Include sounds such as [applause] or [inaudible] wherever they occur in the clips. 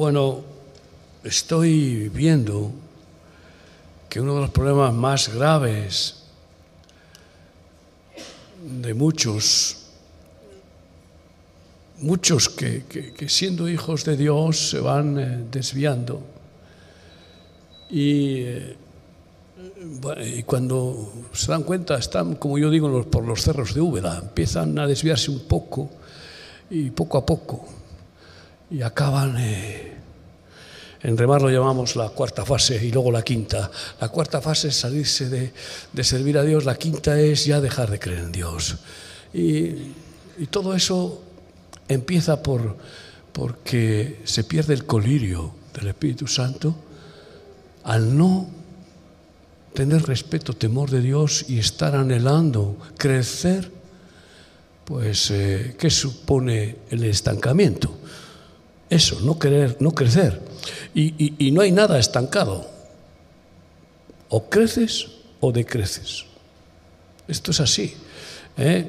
Bueno, estoy viendo que uno de los problemas más graves de muchos, muchos que, siendo hijos de Dios se van eh, desviando. Y, eh, y, cuando se dan cuenta están, como yo digo, por los cerros de Úbeda, empiezan a desviarse un poco y poco a poco. Y acaban... Eh, en remar lo llamamos la cuarta fase y luego la quinta. La cuarta fase es salirse de, servir a Dios, la quinta es ya dejar de creer en Dios. Y, todo eso empieza por, porque se pierde el colirio del Espíritu Santo al no tener respeto, temor de Dios y estar anhelando crecer, pues, eh, ¿qué supone el estancamiento? Eso, no querer, no crecer. Y, no hay nada estancado. O creces o decreces. Esto es así. ¿eh?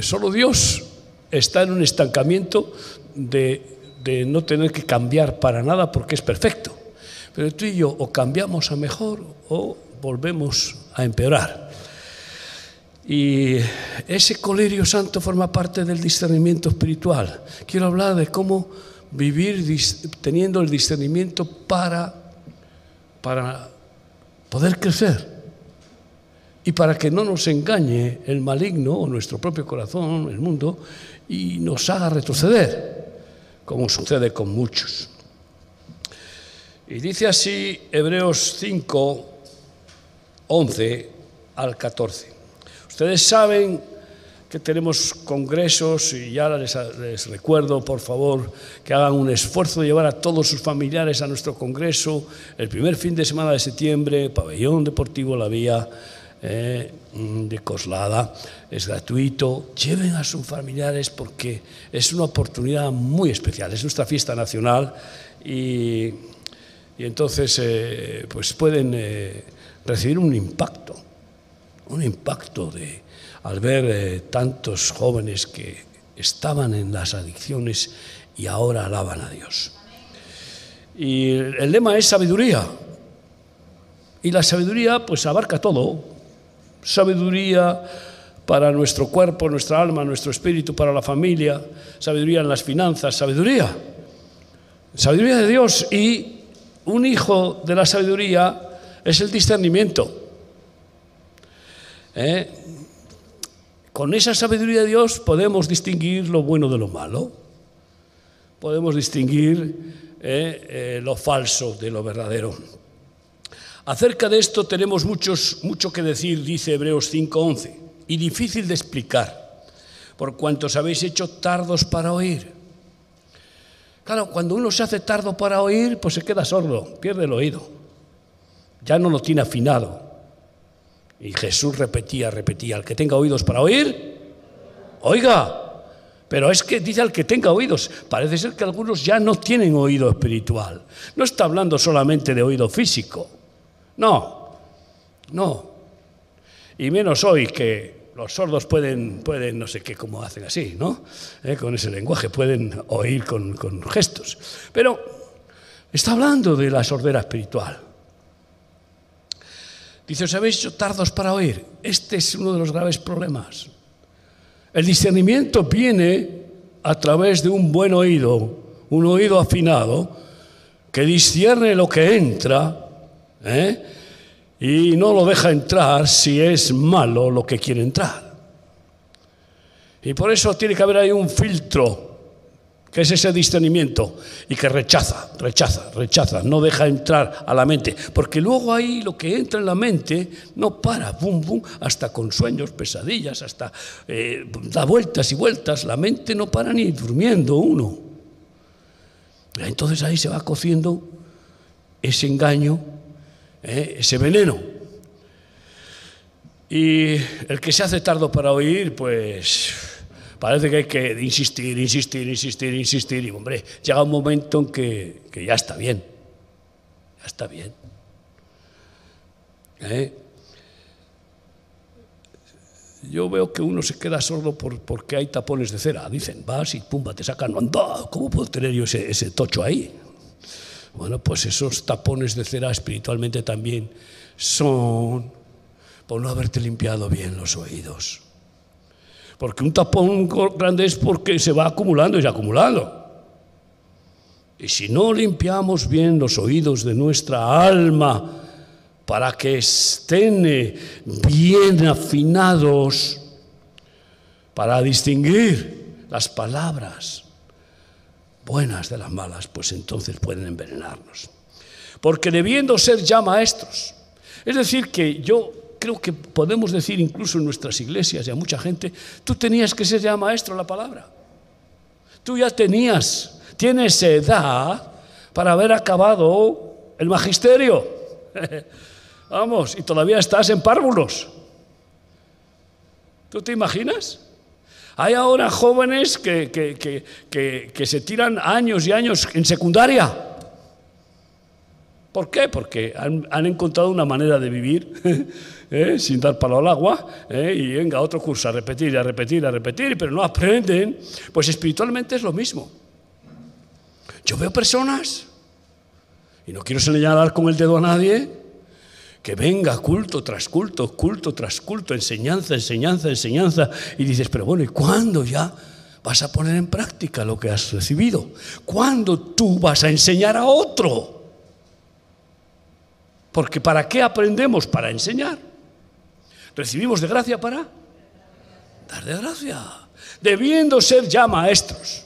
Solo Dios está en un estancamiento de, de no tener que cambiar para nada porque es perfecto. Pero tú y yo o cambiamos a mejor o volvemos a empeorar. Y ese colerio santo forma parte del discernimiento espiritual. Quiero hablar de cómo vivir teniendo el discernimiento para, para poder crecer y para que no nos engañe el maligno o nuestro propio corazón, el mundo, y nos haga retroceder, como sucede con muchos. Y dice así Hebreos 5, 11 al 14. Ustedes saben que tenemos congresos y ya les, recuerdo, por favor, que hagan un esfuerzo de llevar a todos sus familiares a nuestro congreso el primer fin de semana de septiembre, pabellón deportivo La Vía eh, de Coslada, es gratuito, lleven a sus familiares porque es una oportunidad muy especial, es nuestra fiesta nacional y, entonces eh, pues pueden eh, recibir un impacto, un impacto de al ver eh, tantos jóvenes que estaban en las adicciones y ahora alaban a Dios. Y el lema es sabiduría. Y la sabiduría pues abarca todo. Sabiduría para nuestro cuerpo, nuestra alma, nuestro espíritu, para la familia, sabiduría en las finanzas, sabiduría. Sabiduría de Dios y un hijo de la sabiduría es el discernimiento. ¿Eh? Con esa sabiduría de Dios podemos distinguir lo bueno de lo malo, podemos distinguir eh, eh, lo falso de lo verdadero. Acerca de esto tenemos mucho que decir, dice Hebreos 5:11, y difícil de explicar, por cuantos habéis hecho tardos para oír. Claro, cuando uno se hace tardo para oír, pues se queda sordo, pierde el oído, ya no lo tiene afinado. Y Jesús repetía, repetía, el que tenga oídos para oír, oiga. Pero es que dice al que tenga oídos, parece ser que algunos ya no tienen oído espiritual. No está hablando solamente de oído físico. No, no. Y menos hoy que los sordos pueden, pueden no sé qué, cómo hacen así, ¿no? Eh, con ese lenguaje, pueden oír con, con gestos. Pero está hablando de la sordera espiritual. Dice, os habéis hecho tardos para oír. Este es uno de los graves problemas. El discernimiento viene a través de un buen oído, un oído afinado, que discierne lo que entra ¿eh? y no lo deja entrar si es malo lo que quiere entrar. Y por eso tiene que haber ahí un filtro que es ese discernimiento y que rechaza, rechaza, rechaza, no deja entrar a la mente, porque luego ahí lo que entra en la mente no para, bum, bum, hasta con sueños, pesadillas, hasta eh, da vueltas y vueltas, la mente no para ni durmiendo uno. Entonces ahí se va cociendo ese engaño, eh, ese veneno. Y el que se hace tardo para oír, pues parece que hay que insistir, insistir, insistir, insistir. Y hombre, llega un momento en que, ya está bien. Ya está bien. ¿Eh? Yo veo que uno se queda sordo por, porque hay tapones de cera. Dicen, vas y pumba, te sacan. Anda, ¿cómo puedo tener yo ese tocho ahí? Bueno, pues esos tapones de cera espiritualmente también son por no haberte limpiado bien los oídos. Porque un tapón grande es porque se va acumulando y acumulando. Y si no limpiamos bien los oídos de nuestra alma para que estén bien afinados, para distinguir las palabras buenas de las malas, pues entonces pueden envenenarnos. Porque debiendo ser ya maestros, es decir, que yo creo que podemos decir incluso en nuestras iglesias y a mucha gente, tú tenías que ser ya maestro de la palabra. Tú ya tenías, tienes edad para haber acabado el magisterio. [laughs] Vamos, y todavía estás en párvulos. ¿Tú te imaginas? Hay ahora jóvenes que, que, se tiran años y años en secundaria. ¿Por qué? Porque han, encontrado una manera de vivir [laughs] ¿eh? sin dar palo al agua ¿eh? y venga otro curso a repetir, a repetir, a repetir, pero no aprenden. Pues espiritualmente es lo mismo. Yo veo personas, y no quiero señalar con el dedo a nadie, que venga culto tras culto, culto tras culto, enseñanza, enseñanza, enseñanza, y dices, pero bueno, ¿y cuándo ya vas a poner en práctica lo que has recibido? ¿Cuándo tú vas a enseñar a otro? Porque ¿para qué aprendemos? Para enseñar. Recibimos de gracia para dar de gracia. Debiendo ser ya maestros.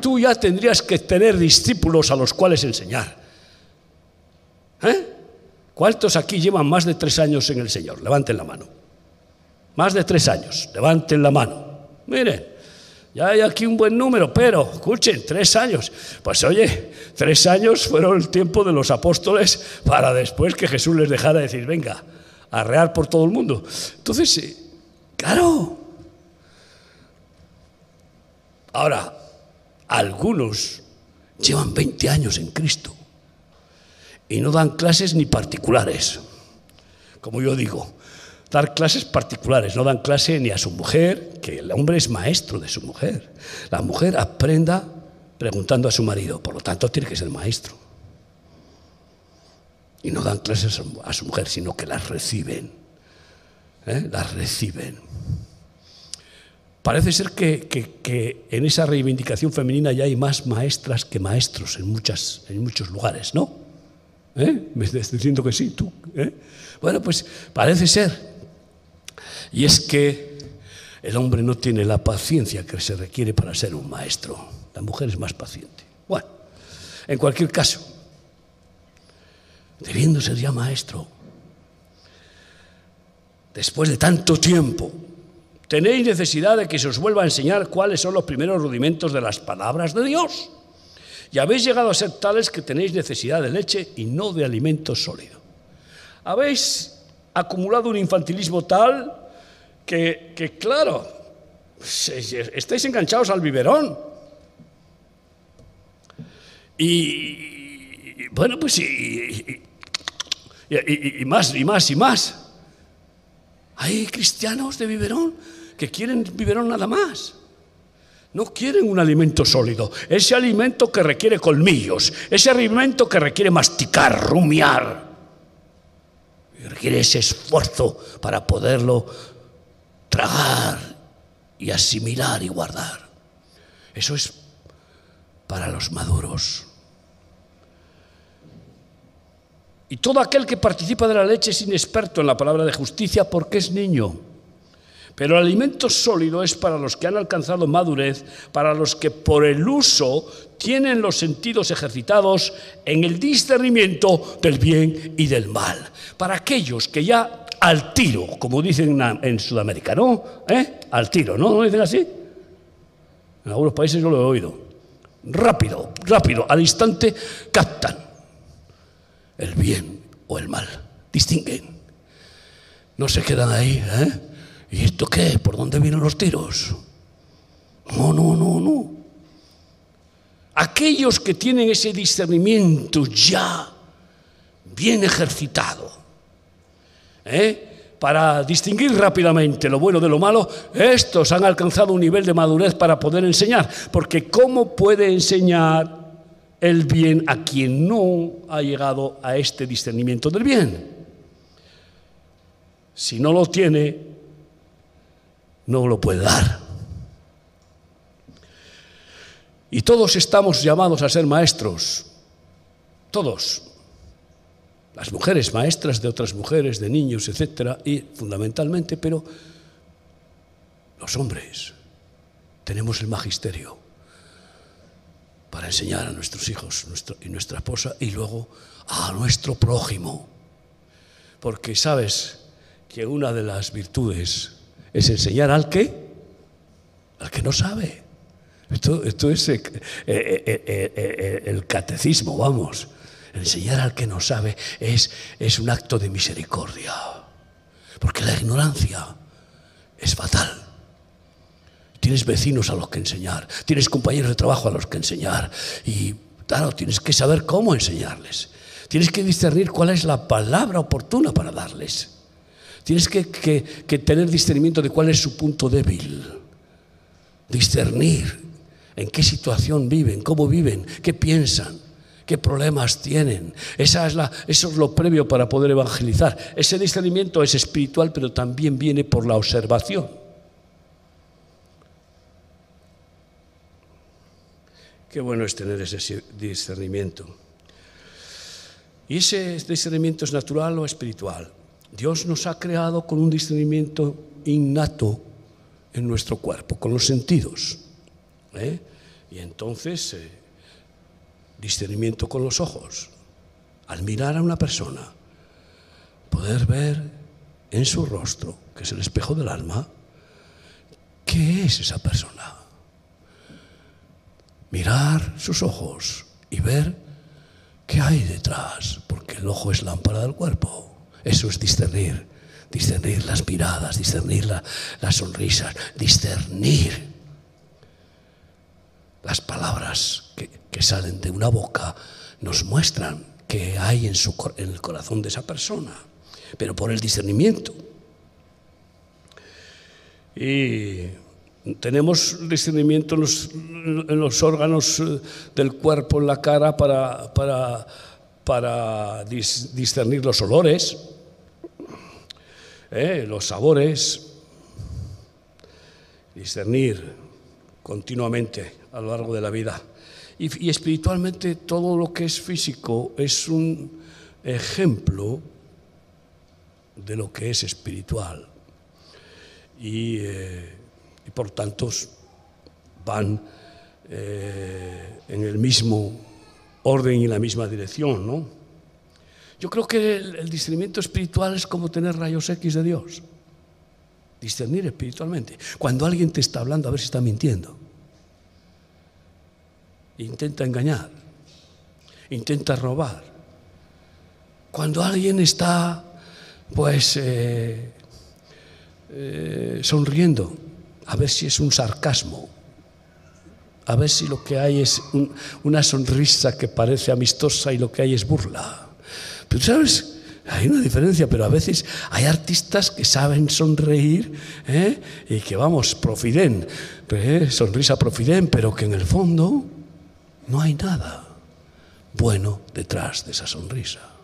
Tú ya tendrías que tener discípulos a los cuales enseñar. ¿Eh? ¿Cuántos aquí llevan más de tres años en el Señor? Levanten la mano. Más de tres años. Levanten la mano. Miren, ya hay aquí un buen número, pero escuchen, tres años. Pues oye, tres años fueron el tiempo de los apóstoles para después que Jesús les dejara decir, venga, arrear por todo el mundo. Entonces, claro. Ahora, algunos llevan 20 años en Cristo y no dan clases ni particulares. Como yo digo, dar clases particulares, no dan clase ni a su mujer, que el hombre es maestro de su mujer. La mujer aprenda preguntando a su marido, por lo tanto tiene que ser maestro. Y no dan clases a su mujer, sino que las reciben. ¿eh? Las reciben. Parece ser que, que, en esa reivindicación femenina ya hay más maestras que maestros en, muchas, en muchos lugares, ¿no? ¿Eh? Me estás diciendo que sí, tú. ¿eh? Bueno, pues parece ser. Y es que el hombre no tiene la paciencia que se requiere para ser un maestro. La mujer es más paciente. Bueno, en cualquier caso, debiendo ser ya maestro, después de tanto tiempo, tenéis necesidad de que se os vuelva a enseñar cuáles son los primeros rudimentos de las palabras de Dios y habéis llegado a ser tales que tenéis necesidad de leche y no de alimento sólido. Habéis acumulado un infantilismo tal que, claro, estáis enganchados al biberón. Y, bueno, pues y, más, y más, y más. Hay cristianos de biberón que quieren biberón nada más. No quieren un alimento sólido, ese alimento que requiere colmillos, ese alimento que requiere masticar, rumiar, requiere ese esfuerzo para poderlo tragar y asimilar y guardar. Eso es para los maduros. Y todo aquel que participa de la leche es inexperto en la palabra de justicia porque es niño. Pero el alimento sólido es para los que han alcanzado madurez, para los que por el uso tienen los sentidos ejercitados en el discernimiento del bien y del mal. Para aquellos que ya al tiro, como dicen en Sudamérica, ¿no? ¿Eh? Al tiro, ¿no? ¿No dicen así? En algunos países yo lo he oído. Rápido, rápido, al instante captan el bien o el mal. Distinguen. No se quedan ahí, ¿eh? ¿Y esto qué? ¿Por dónde vienen los tiros? No, no, no, no. Aquellos que tienen ese discernimiento ya bien ejercitado, ¿eh? para distinguir rápidamente lo bueno de lo malo, estos han alcanzado un nivel de madurez para poder enseñar. Porque ¿cómo puede enseñar el bien a quien no ha llegado a este discernimiento del bien. Si no lo tiene, no lo puede dar. Y todos estamos llamados a ser maestros, todos. Las mujeres maestras de otras mujeres, de niños, etcétera, y fundamentalmente, pero los hombres tenemos el magisterio para enseñar a nuestros hijos y nuestra esposa y luego a nuestro prójimo. Porque sabes que una de las virtudes es enseñar al que, al que no sabe. Esto, esto es eh, eh, eh, el catecismo, vamos. Enseñar al que no sabe es, es un acto de misericordia. Porque la ignorancia es fatal. Tienes vecinos a los que enseñar, tienes compañeros de trabajo a los que enseñar y claro, tienes que saber cómo enseñarles. Tienes que discernir cuál es la palabra oportuna para darles. Tienes que, tener discernimiento de cuál es su punto débil. Discernir en qué situación viven, cómo viven, qué piensan qué problemas tienen. Esa eso es lo previo para poder evangelizar. Ese discernimiento es espiritual, pero también viene por la observación. Qué bueno es tener ese discernimiento. ¿Y ese discernimiento es natural o espiritual? Dios nos ha creado con un discernimiento innato en nuestro cuerpo, con los sentidos. ¿eh? Y entonces, eh, discernimiento con los ojos. Al mirar a una persona, poder ver en su rostro, que es el espejo del alma, qué es esa persona mirar sus ojos y ver qué hay detrás, porque el ojo es lámpara del cuerpo. Eso es discernir, discernir las miradas, discernir las sonrisas, discernir las palabras que, que, salen de una boca, nos muestran qué hay en, su, en el corazón de esa persona, pero por el discernimiento. Y tenemos discernimiento en los, órganos eh, del cuerpo, en la cara, para, discernir los olores, eh, los sabores, discernir continuamente a lo largo de la vida. Y, espiritualmente todo lo que es físico es un ejemplo de lo que es espiritual. Y eh, por tanto van eh, en el mismo orden y en la misma dirección. ¿no? Yo creo que el, discernimiento espiritual es como tener rayos X de Dios. Discernir espiritualmente. Cuando alguien te está hablando, a ver si está mintiendo. Intenta engañar. Intenta robar. Cuando alguien está, pues, eh, eh, sonriendo, a ver si es un sarcasmo, a ver si lo que hay es una sonrisa que parece amistosa y lo que hay es burla. Pero sabes, hay una diferencia, pero a veces hay artistas que saben sonreír ¿eh? y que vamos, profiden, ¿eh? sonrisa profiden, pero que en el fondo no hay nada bueno detrás de esa sonrisa.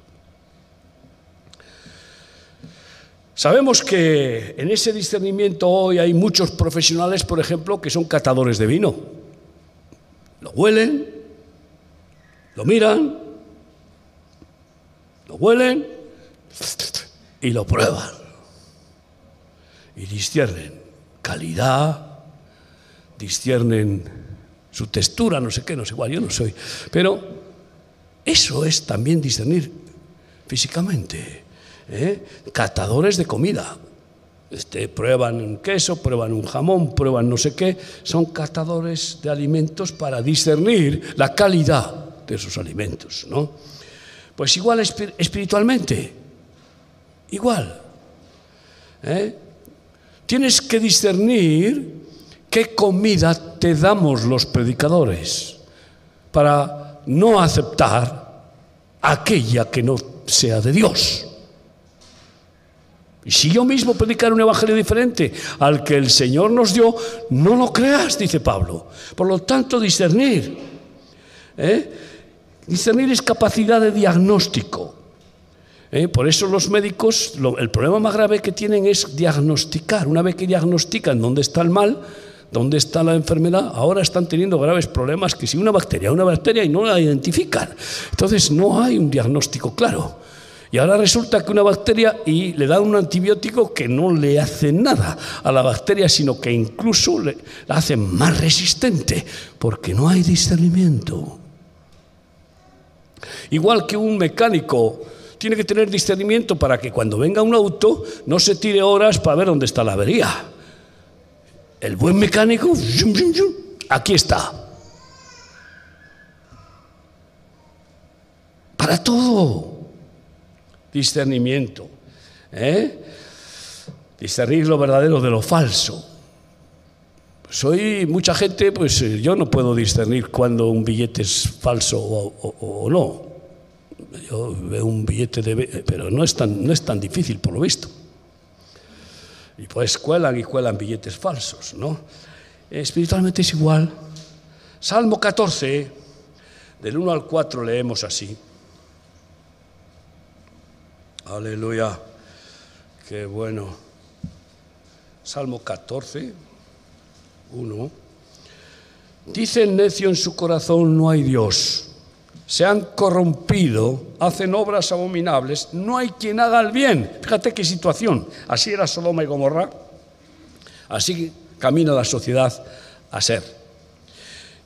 Sabemos que en ese discernimiento hoy hay muchos profesionales, por ejemplo, que son catadores de vino. Lo huelen, lo miran, lo huelen y lo prueban. Y disciernen calidad, disciernen su textura, no sé qué, no sé cuál, yo no soy. Pero eso es también discernir físicamente. ¿Eh? catadores de comida. Este, prueban un queso, prueban un jamón, prueban no sé qué. Son catadores de alimentos para discernir la calidad de esos alimentos. ¿no? Pues igual espiritualmente, igual. ¿eh? Tienes que discernir qué comida te damos los predicadores para no aceptar aquella que no sea de Dios. Y si yo mismo predicar un evangelio diferente al que el Señor nos dio, no lo creas, dice Pablo. Por lo tanto, discernir. ¿eh? Discernir es capacidad de diagnóstico. ¿eh? Por eso los médicos, el problema más grave que tienen es diagnosticar. Una vez que diagnostican dónde está el mal, dónde está la enfermedad, ahora están teniendo graves problemas que si una bacteria, una bacteria y no la identifican. Entonces no hay un diagnóstico claro. Y ahora resulta que una bacteria y le dan un antibiótico que no le hace nada a la bacteria, sino que incluso la hace más resistente, porque no hay discernimiento. Igual que un mecánico tiene que tener discernimiento para que cuando venga un auto no se tire horas para ver dónde está la avería. El buen mecánico, aquí está. Para todo. Discernimiento. ¿eh? Discernir lo verdadero de lo falso. Soy mucha gente, pues yo no puedo discernir cuando un billete es falso o no. Yo veo un billete de... pero no es tan, no es tan difícil por lo visto. Y pues cuelan y cuelan billetes falsos, ¿no? Espiritualmente es igual. Salmo 14, del 1 al 4 leemos así. Aleluya, qué bueno. Salmo 14, 1. Dice el necio en su corazón, no hay Dios se han corrompido, hacen obras abominables, no hay quien haga el bien. Fíjate qué situación. Así era Sodoma y Gomorra, así camina la sociedad a ser.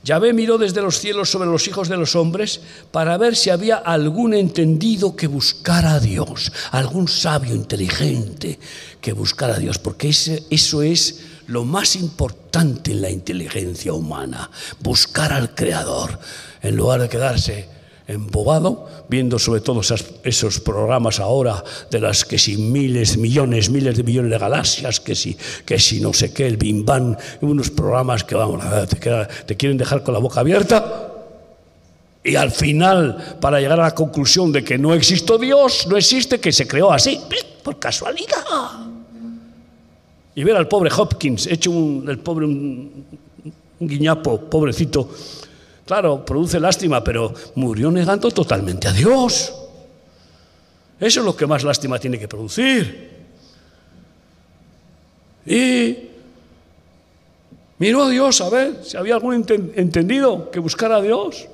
Yahvé miró desde los cielos sobre los hijos de los hombres para ver si había algún entendido que buscara a Dios, algún sabio inteligente que buscara a Dios, porque eso es lo más importante en la inteligencia humana, buscar al Creador, en lugar de quedarse embobado, viendo sobre todo esos programas ahora de las que si miles, millones, miles de millones de galaxias, que si, que si no sé qué, el Bim Bam, unos programas que vamos, te, te quieren dejar con la boca abierta. Y al final, para llegar a la conclusión de que no existe Dios, no existe, que se creó así, por casualidad. Y ver al pobre Hopkins, hecho un, el pobre un guiñapo, pobrecito, Claro, produce lástima, pero murió negando totalmente a Dios. Eso es lo que más lástima tiene que producir. Y miró a Dios a ver si había algún entendido que buscara a Dios.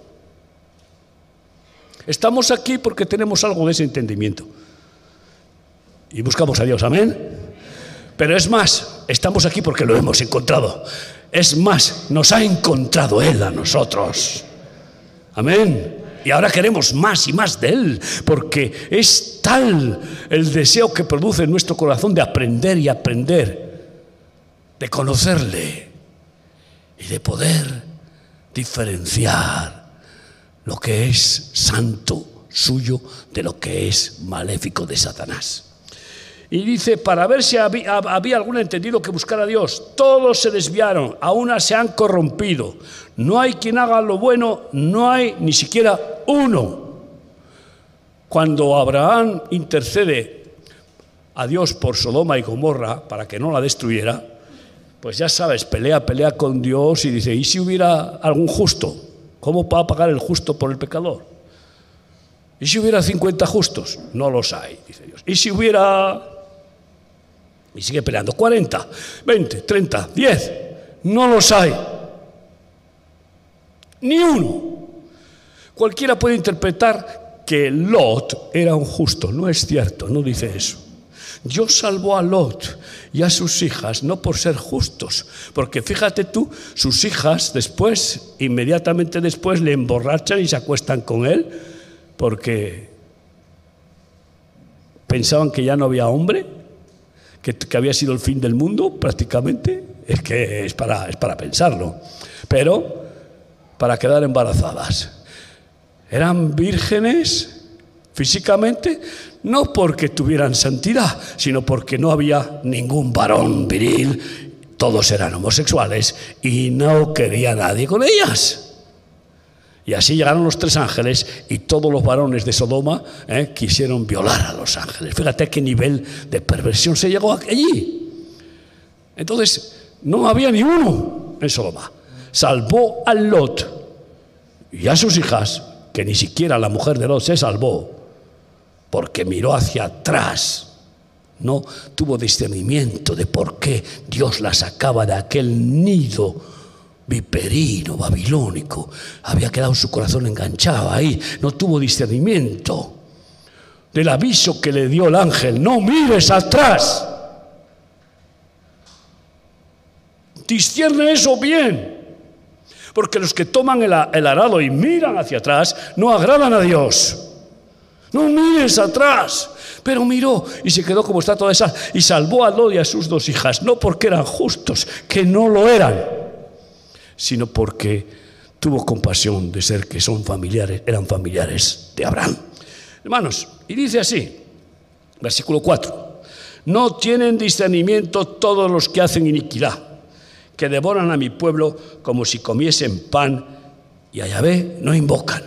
Estamos aquí porque tenemos algo de ese entendimiento. Y buscamos a Dios, amén. Pero es más, estamos aquí porque lo hemos encontrado. Es más, nos ha encontrado Él a nosotros. Amén. Y ahora queremos más y más de Él, porque es tal el deseo que produce en nuestro corazón de aprender y aprender, de conocerle y de poder diferenciar lo que es santo suyo de lo que es maléfico de Satanás. Y dice, para ver si había, algún entendido que buscara a Dios. Todos se desviaron, a una se han corrompido. No hay quien haga lo bueno, no hay ni siquiera uno. Cuando Abraham intercede a Dios por Sodoma y Gomorra para que no la destruyera, pues ya sabes, pelea, pelea con Dios y dice, ¿y si hubiera algún justo? ¿Cómo va a pagar el justo por el pecador? ¿Y si hubiera 50 justos? No los hay, dice Dios. ¿Y si hubiera y sigue peleando. 40, 20, 30, 10. No los hay. Ni uno. Cualquiera puede interpretar que Lot era un justo. No es cierto, no dice eso. Dios salvó a Lot y a sus hijas no por ser justos, porque fíjate tú, sus hijas después, inmediatamente después, le emborrachan y se acuestan con él, porque pensaban que ya no había hombre que, había sido el fin del mundo prácticamente, es que es para, es para pensarlo. Pero para quedar embarazadas. Eran vírgenes físicamente, no porque tuvieran santidad, sino porque no había ningún varón viril, todos eran homosexuales y no quería nadie con ellas. Y así llegaron los tres ángeles y todos los varones de Sodoma eh, quisieron violar a los ángeles. Fíjate qué nivel de perversión se llegó allí. Entonces, no había ni uno en Sodoma. Salvó a Lot y a sus hijas que ni siquiera la mujer de Lot se salvó, porque miró hacia atrás. No tuvo discernimiento de por qué Dios la sacaba de aquel nido viperino, babilónico. Había quedado su corazón enganchado ahí. No tuvo discernimiento del aviso que le dio el ángel. No mires atrás. Discierne eso bien. Porque los que toman el, arado y miran hacia atrás no agradan a Dios. No mires atrás. Pero miró y se quedó como está toda esa y salvó a Lot y a sus dos hijas, no porque eran justos, que no lo eran, sino porque tuvo compasión de ser que son familiares, eran familiares de Abraham. Hermanos, y dice así, versículo 4, no tienen discernimiento todos los que hacen iniquidad, que devoran a mi pueblo como si comiesen pan y a Yahvé no invocan.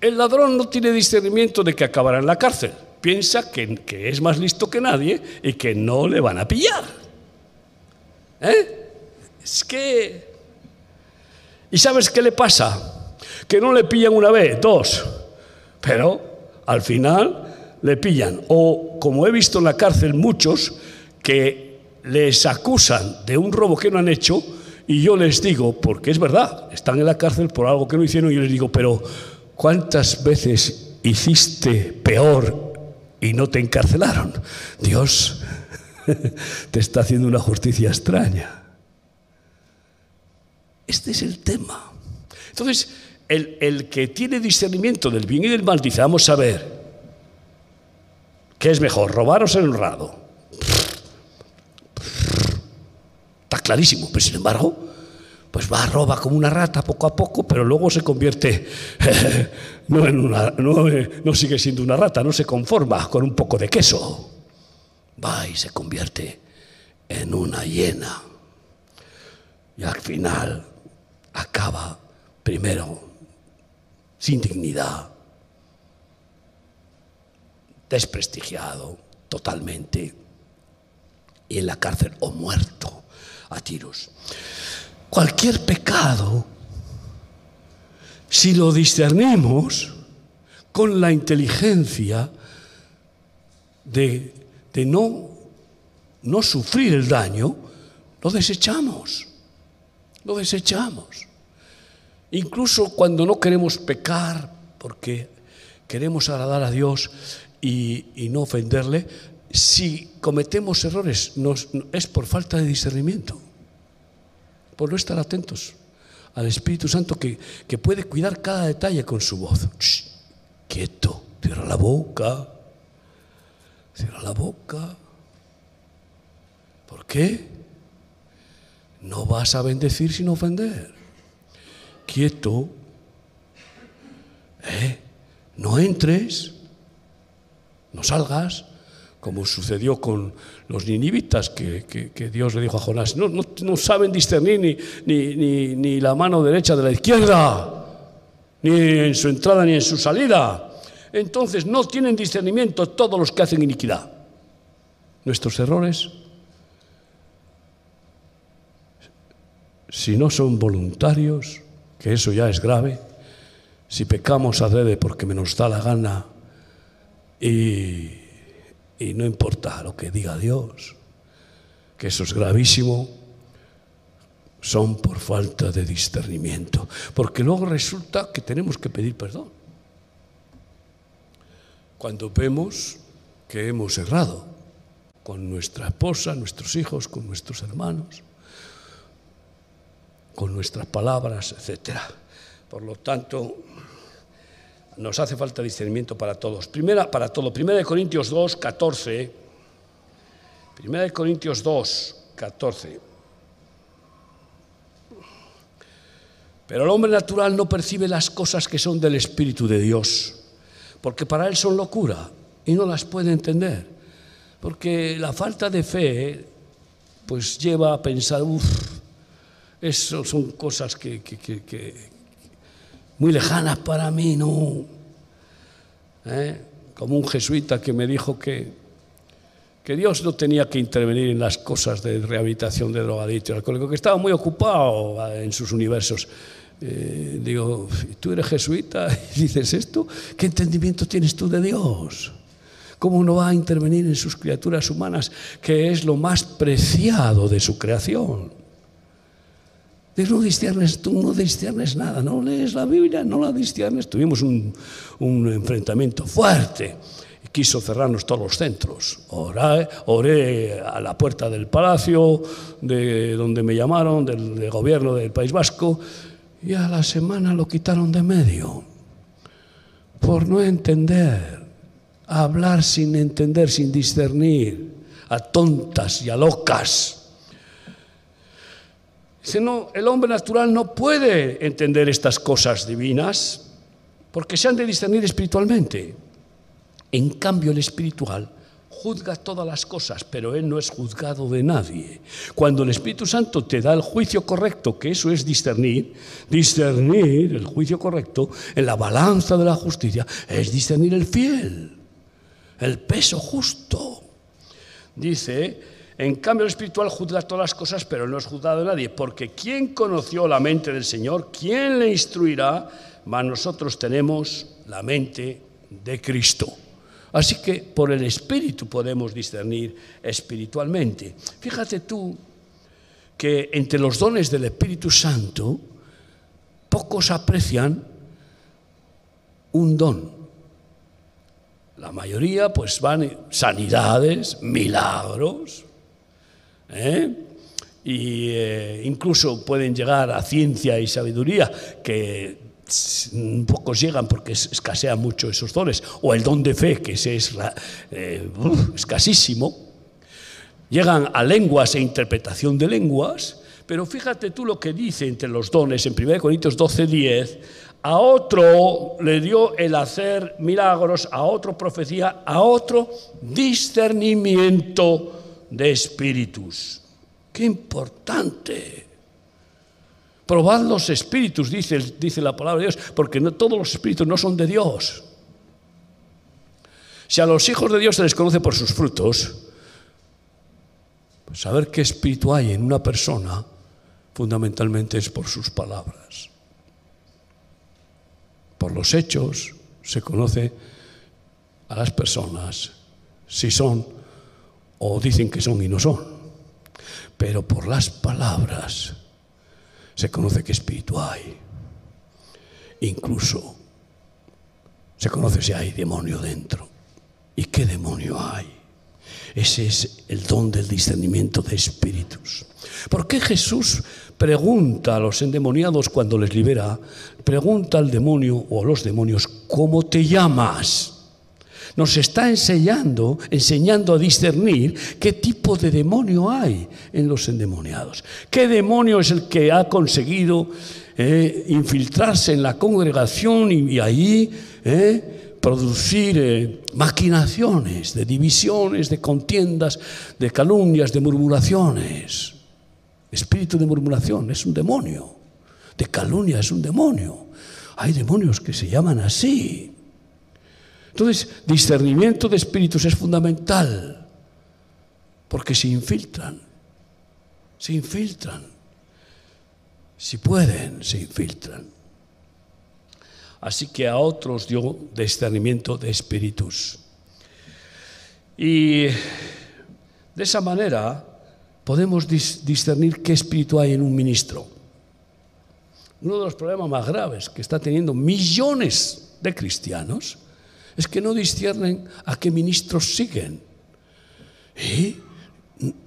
El ladrón no tiene discernimiento de que acabará en la cárcel. Piensa que, que es más listo que nadie y que no le van a pillar. ¿Eh? Es que... ¿Y sabes qué le pasa? Que no le pillan una vez, dos, pero al final le pillan. O como he visto en la cárcel muchos que les acusan de un robo que no han hecho y yo les digo, porque es verdad, están en la cárcel por algo que no hicieron y yo les digo, pero ¿cuántas veces hiciste peor y no te encarcelaron? Dios [laughs] te está haciendo una justicia extraña. Este es el tema. Entonces, el, que tiene discernimiento del bien y del mal dice, vamos a ver, ¿qué es mejor, robar o ser honrado? Está clarísimo, pero sin embargo, pues va, roba como una rata poco a poco, pero luego se convierte, [laughs] no, en una, no, no sigue siendo una rata, no se conforma con un poco de queso, va y se convierte en una hiena. Y al final acaba primero sin dignidad, desprestigiado totalmente y en la cárcel o muerto a tiros. Cualquier pecado, si lo discernimos con la inteligencia de, de no, no sufrir el daño, lo desechamos, lo desechamos. Incluso cuando no queremos pecar, porque queremos agradar a Dios y, no ofenderle, si cometemos errores es por falta de discernimiento, por no estar atentos al Espíritu Santo que, que puede cuidar cada detalle con su voz. quieto, cierra la boca, cierra la boca. ¿Por qué? No vas a bendecir sin ofender quieto, ¿eh? no entres, no salgas, como sucedió con los ninivitas, que, Dios le dijo a Jonás, no, no, saben discernir ni, ni, ni, la mano derecha de la izquierda, ni en su entrada ni en su salida. Entonces no tienen discernimiento todos los que hacen iniquidad. Nuestros errores, si no son voluntarios, que eso ya es grave, si pecamos adrede porque me nos da la gana y, y no importa lo que diga Dios, que eso es gravísimo, son por falta de discernimiento, porque luego resulta que tenemos que pedir perdón. Cuando vemos que hemos errado con nuestra esposa, nuestros hijos, con nuestros hermanos, con nuestras palabras, etc. Por lo tanto, nos hace falta discernimiento para todos. Primera, para todo. Primera de Corintios 2, 14. Primera de Corintios 2, 14. Pero el hombre natural no percibe las cosas que son del Espíritu de Dios, porque para él son locura y no las puede entender. Porque la falta de fe, pues lleva a pensar, uff, eso son cosas que, muy lejanas para mí, ¿no? ¿Eh? Como un jesuita que me dijo que, que Dios no tenía que intervenir en las cosas de rehabilitación de drogadictos, que estaba muy ocupado en sus universos. Eh, digo, tú eres jesuita [laughs] y dices esto, ¿qué entendimiento tienes tú de Dios? ¿Cómo no va a intervenir en sus criaturas humanas, que es lo más preciado de su creación? No disciernes, tú no disciernes nada, no lees la Biblia, no la disciernes. Tuvimos un, enfrentamiento fuerte quiso cerrarnos todos los centros. Oré, oré, a la puerta del palacio, de donde me llamaron, del, gobierno del País Vasco, y a la semana lo quitaron de medio, por no entender, hablar sin entender, sin discernir, a tontas y a locas. Dice, no, el hombre natural no puede entender estas cosas divinas porque se han de discernir espiritualmente. En cambio, el espiritual juzga todas las cosas, pero él no es juzgado de nadie. Cuando el Espíritu Santo te da el juicio correcto, que eso es discernir, discernir el juicio correcto en la balanza de la justicia, es discernir el fiel, el peso justo. Dice, en cambio el espiritual juzga todas las cosas, pero no es juzgado de nadie, porque ¿quién conoció la mente del Señor? ¿Quién le instruirá? Mas nosotros tenemos la mente de Cristo. Así que por el Espíritu podemos discernir espiritualmente. Fíjate tú que entre los dones del Espíritu Santo, pocos aprecian un don. La mayoría pues van sanidades, milagros, ¿eh? y eh, incluso pueden llegar a ciencia y sabiduría que pocos llegan porque escasean mucho esos dones, o el don de fe, que es eh, escasísimo, llegan a lenguas e interpretación de lenguas, pero fíjate tú lo que dice entre los dones en 1 Corintios 12, 10, a otro le dio el hacer milagros, a otro profecía, a otro discernimiento de espíritus. Qué importante. Probad los espíritus, dice, dice la palabra de Dios, porque no, todos los espíritus no son de Dios. Si a los hijos de Dios se les conoce por sus frutos, pues saber qué espíritu hay en una persona fundamentalmente es por sus palabras. Por los hechos se conoce a las personas si son o dicen que son y no son. Pero por las palabras se conoce qué espíritu hay. Incluso se conoce si hay demonio dentro. ¿Y qué demonio hay? Ese es el don del discernimiento de espíritus. ¿Por qué Jesús pregunta a los endemoniados cuando les libera, pregunta al demonio o a los demonios, ¿cómo te llamas? Nos está enseñando, enseñando a discernir qué tipo de demonio hay en los endemoniados. ¿Qué demonio es el que ha conseguido eh, infiltrarse en la congregación y, ahí eh, producir eh, maquinaciones de divisiones, de contiendas, de calumnias, de murmuraciones? Espíritu de murmuración es un demonio, de calumnia es un demonio. Hay demonios que se llaman así. Entonces, discernimiento de espíritus es fundamental, porque se infiltran, se infiltran, si pueden, se infiltran. Así que a otros dio discernimiento de espíritus. Y de esa manera podemos discernir qué espíritu hay en un ministro. Uno de los problemas más graves que está teniendo millones de cristianos es que no disciernen a qué ministros siguen. ¿Y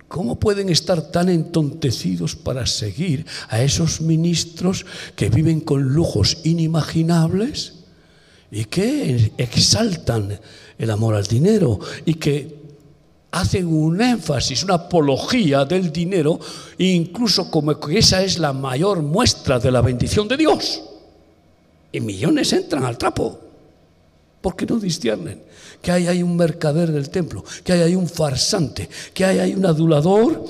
¿Cómo pueden estar tan entontecidos para seguir a esos ministros que viven con lujos inimaginables y que exaltan el amor al dinero y que hacen un énfasis, una apología del dinero, incluso como que esa es la mayor muestra de la bendición de Dios? Y millones entran al trapo porque no disciernen que hay, un mercader del templo, que hay, un farsante, que hay, un adulador,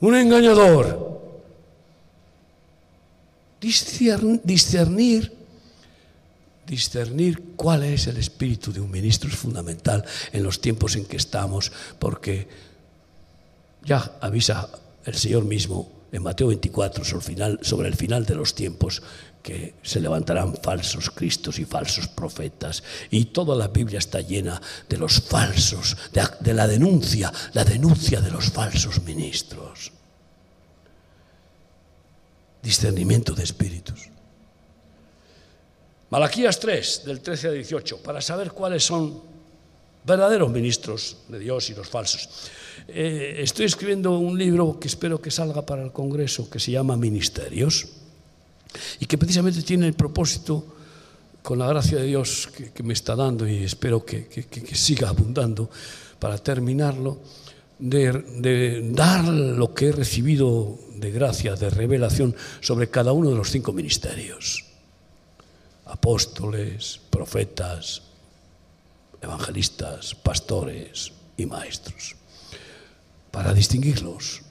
un engañador. discernir, discernir cuál es el espíritu de un ministro es fundamental en los tiempos en que estamos, porque ya avisa el Señor mismo en Mateo 24 sobre el final, sobre el final de los tiempos que se levantarán falsos cristos y falsos profetas. Y toda la Biblia está llena de los falsos, de, la denuncia, la denuncia de los falsos ministros. Discernimiento de espíritus. Malaquías 3, del 13 al 18, para saber cuáles son verdaderos ministros de Dios y los falsos. Eh, estoy escribiendo un libro que espero que salga para el Congreso, que se llama Ministerios, y que precisamente tiene el propósito, con la gracia de Dios que, que me está dando y espero que, que, que siga abundando, para terminarlo, de, de, dar lo que he recibido de gracia, de revelación sobre cada uno de los cinco ministerios. Apóstoles, profetas, evangelistas, pastores y maestros. Para distinguirlos,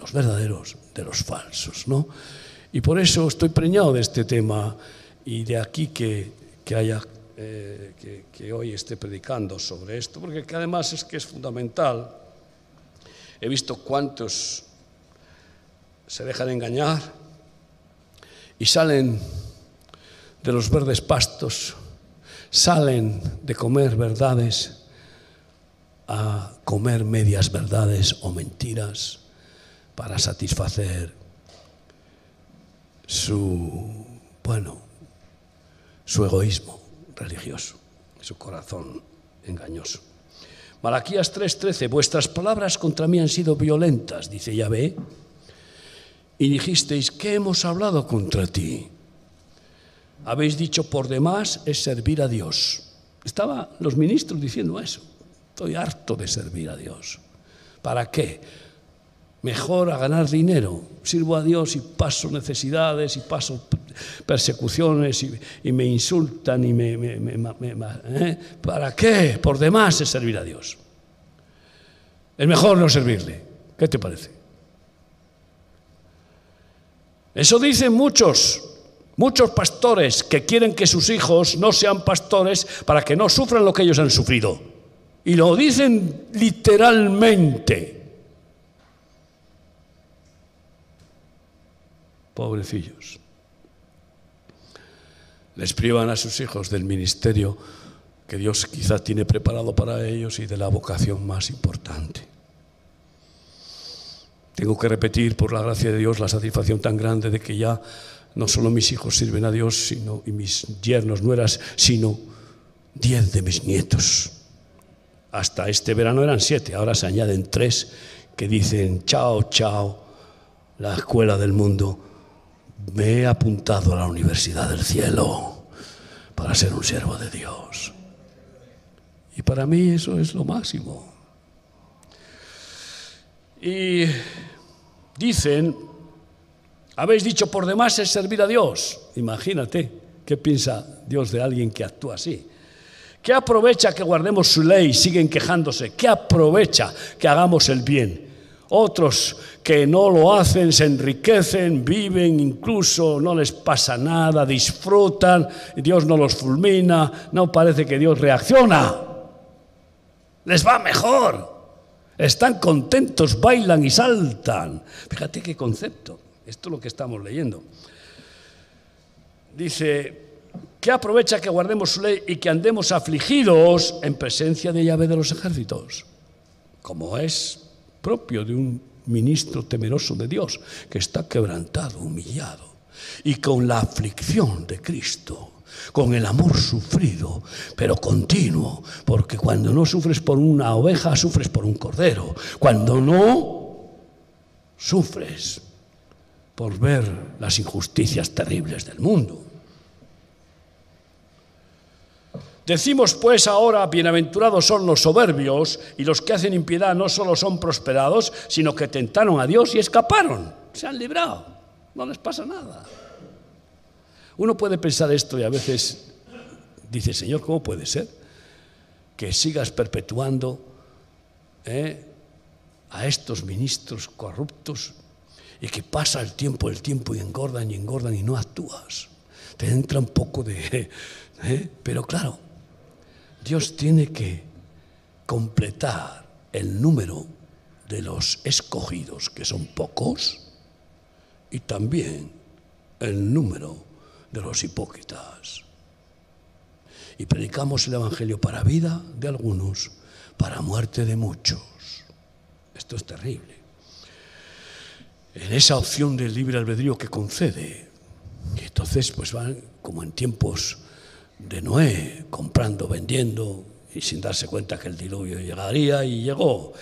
los verdaderos de los falsos, ¿no? Y por eso estoy preñado de este tema y de aquí que, haya, eh, que, que, hoy esté predicando sobre esto, porque además es que es fundamental. He visto cuántos se dejan engañar y salen de los verdes pastos, salen de comer verdades a comer medias verdades o mentiras para satisfacer su, bueno, su egoísmo religioso, su corazón engañoso. Malaquías 3:13, vuestras palabras contra mí han sido violentas, dice Yahvé, y dijisteis, ¿qué hemos hablado contra ti? habéis dicho por demás es servir a Dios. Estaban los ministros diciendo eso. Estoy harto de servir a Dios. ¿Para qué? Mejor a ganar dinero. Sirvo a Dios y paso necesidades y paso persecuciones y, me insultan y me... ¿eh? ¿Para qué? Por demás es servir a Dios. Es mejor no servirle. ¿Qué te parece? Eso dicen muchos. Muchos pastores que quieren que sus hijos no sean pastores para que no sufran lo que ellos han sufrido. Y lo dicen literalmente. Pobrecillos. Les privan a sus hijos del ministerio que Dios quizá tiene preparado para ellos y de la vocación más importante. Tengo que repetir, por la gracia de Dios, la satisfacción tan grande de que ya no solo mis hijos sirven a Dios sino, y mis yernos, nueras, sino diez de mis nietos. Hasta este verano eran siete, ahora se añaden tres que dicen, chao, chao, la escuela del mundo, me he apuntado a la Universidad del Cielo para ser un siervo de Dios. Y para mí eso es lo máximo. Y dicen habéis dicho por demás es servir a Dios. Imagínate qué piensa Dios de alguien que actúa así. ¿Qué aprovecha que guardemos su ley? Siguen quejándose. ¿Qué aprovecha que hagamos el bien? Otros que no lo hacen se enriquecen, viven, incluso no les pasa nada, disfrutan, Dios no los fulmina, no parece que Dios reacciona. Les va mejor. Están contentos, bailan y saltan. Fíjate qué concepto. Esto es lo que estamos leyendo. Dice, ¿qué aprovecha que guardemos su ley y que andemos afligidos en presencia de llave de los ejércitos? Como es propio de un ministro temeroso de Dios, que está quebrantado, humillado, y con la aflicción de Cristo, con el amor sufrido, pero continuo, porque cuando no sufres por una oveja, sufres por un cordero. Cuando no, sufres por ver las injusticias terribles del mundo. Decimos pues ahora, bienaventurados son los soberbios y los que hacen impiedad no solo son prosperados, sino que tentaron a Dios y escaparon, se han librado, no les pasa nada. Uno puede pensar esto y a veces dice, Señor, ¿cómo puede ser que sigas perpetuando eh, a estos ministros corruptos y que pasa el tiempo, el tiempo y engordan y engordan y no actúas. Te entra un poco de... [laughs] ¿eh? Pero claro, Dios tiene que completar el número de los escogidos, que son pocos, y también el número de los hipócritas. Y predicamos el Evangelio para vida de algunos, para muerte de muchos. Esto es terrible. En esa opción del libre albedrío que concede, y entonces pues van como en tiempos de Noé, comprando, vendiendo, y sin darse cuenta que el diluvio llegaría y llegó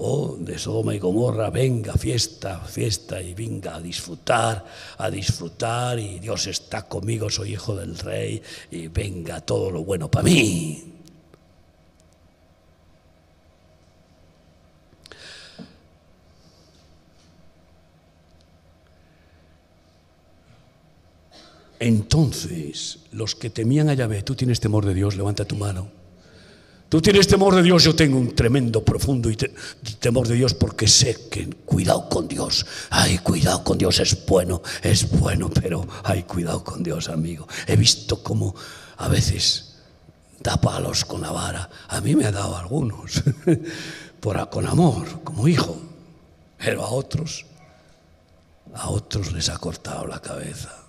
o de Sodoma y Gomorra, venga, fiesta, fiesta y venga a disfrutar, a disfrutar y Dios está conmigo, soy hijo del rey y venga todo lo bueno para mí. Entonces, los que temían a Yahvé, tú tienes temor de Dios, levanta tu mano. Tú tienes temor de Dios, yo tengo un tremendo, profundo temor de Dios porque sé que cuidado con Dios. Ay, cuidado con Dios, es bueno, es bueno, pero ay, cuidado con Dios, amigo. He visto cómo a veces da palos con la vara. A mí me ha dado algunos, [laughs] por, con amor, como hijo, pero a otros, a otros les ha cortado la cabeza.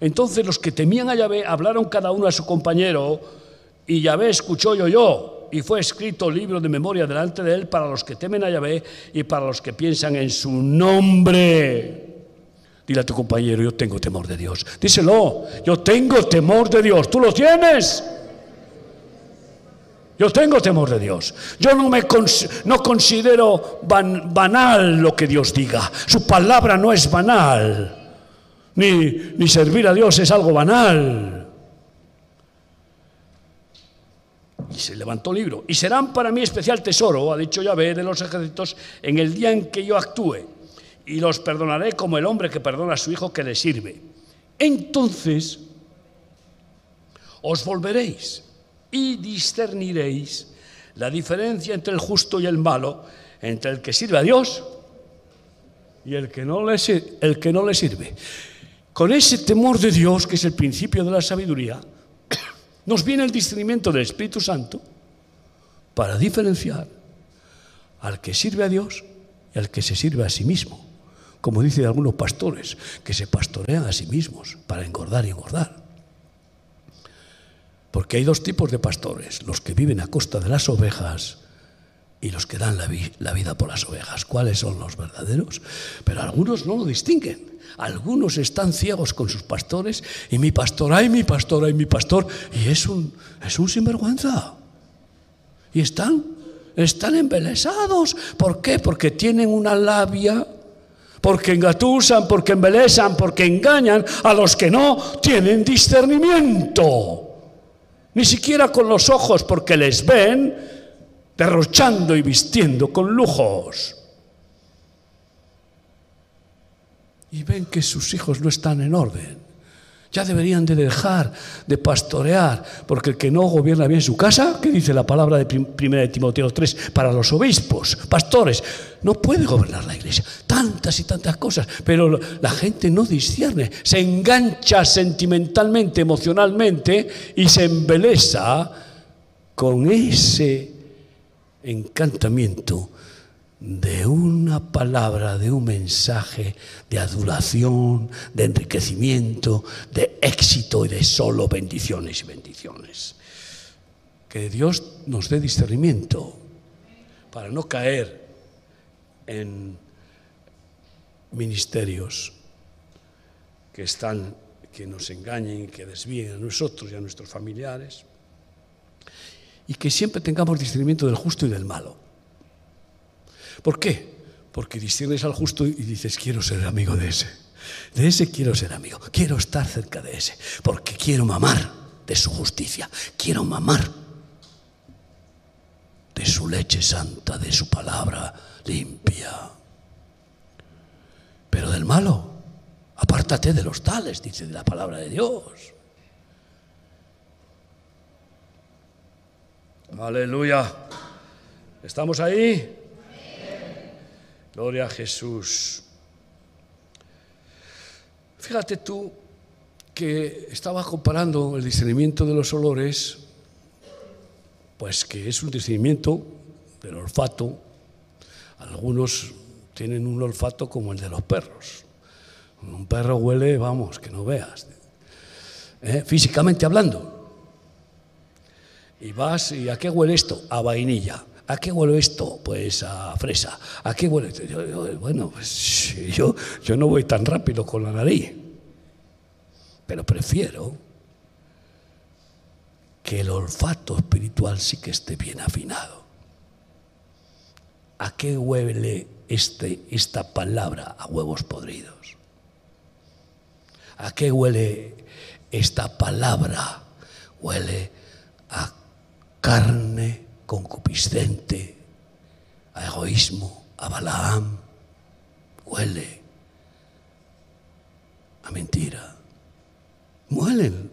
Entonces los que temían a Yahvé hablaron cada uno a su compañero y Yahvé escuchó y oyó, y fue escrito libro de memoria delante de él para los que temen a Yahvé y para los que piensan en su nombre. Dile a tu compañero, yo tengo temor de Dios. Díselo, yo tengo temor de Dios. ¿Tú lo tienes? Yo tengo temor de Dios. Yo no me no considero banal lo que Dios diga. Su palabra no es banal. Ni, servir a Dios es algo banal. Y se levantó el libro. Y serán para mí especial tesoro, ha dicho Yahvé de los ejércitos, en el día en que yo actúe. Y los perdonaré como el hombre que perdona a su hijo que le sirve. Entonces os volveréis y discerniréis la diferencia entre el justo y el malo, entre el que sirve a Dios y el que no le, el que no le sirve. Con ese temor de Dios, que es el principio de la sabiduría, [coughs] nos viene el discernimiento del Espíritu Santo para diferenciar al que sirve a Dios y al que se sirve a sí mismo. Como dicen algunos pastores, que se pastorean a sí mismos para engordar y engordar. Porque hay dos tipos de pastores, los que viven a costa de las ovejas y los que dan la, vida por las ovejas. ¿Cuáles son los verdaderos? Pero algunos no lo distinguen. Algunos están ciegos con sus pastores y mi pastor, ay, mi pastor, ay, mi pastor. Y es un, es un sinvergüenza. Y están, están embelesados. ¿Por qué? Porque tienen una labia, porque engatusan, porque embelesan, porque engañan a los que no tienen discernimiento. Ni siquiera con los ojos, porque les ven derrochando y vistiendo con lujos. y ven que sus hijos no están en orden. Ya deberían de dejar de pastorear, porque el que no gobierna bien su casa, ¿qué dice la palabra de 1 de Timoteo 3? Para los obispos, pastores, no puede gobernar la iglesia. Tantas y tantas cosas, pero la gente no discierne, se engancha sentimentalmente, emocionalmente y se embeleza con ese encantamiento de una palabra, de un mensaje de adulación, de enriquecimiento, de éxito y de solo bendiciones y bendiciones. Que Dios nos dé discernimiento para no caer en ministerios que están que nos engañen, que desvíen a nosotros y a nuestros familiares y que siempre tengamos discernimiento del justo y del malo ¿Por qué? Porque distingues al justo y dices, quiero ser amigo de ese. De ese quiero ser amigo. Quiero estar cerca de ese. Porque quiero mamar de su justicia. Quiero mamar de su leche santa, de su palabra limpia. Pero del malo, apártate de los tales, dice la palabra de Dios. Aleluya. ¿Estamos ahí? Gloria a Jesús. Fíjate tú que estaba comparando el discernimiento de los olores, pues que es un discernimiento del olfato. Algunos tienen un olfato como el de los perros. Un perro huele, vamos, que no veas. ¿Eh? Físicamente hablando. Y vas, ¿y a qué huele esto? A vainilla. ¿A qué huele esto? Pues a fresa. ¿A qué huele esto? bueno, pues yo, yo no voy tan rápido con la nariz. Pero prefiero que el olfato espiritual sí que esté bien afinado. ¿A qué huele este, esta palabra? A huevos podridos. ¿A qué huele esta palabra? Huele carne concupiscente, a egoísmo, a Balaam. Huele a mentira. Huelen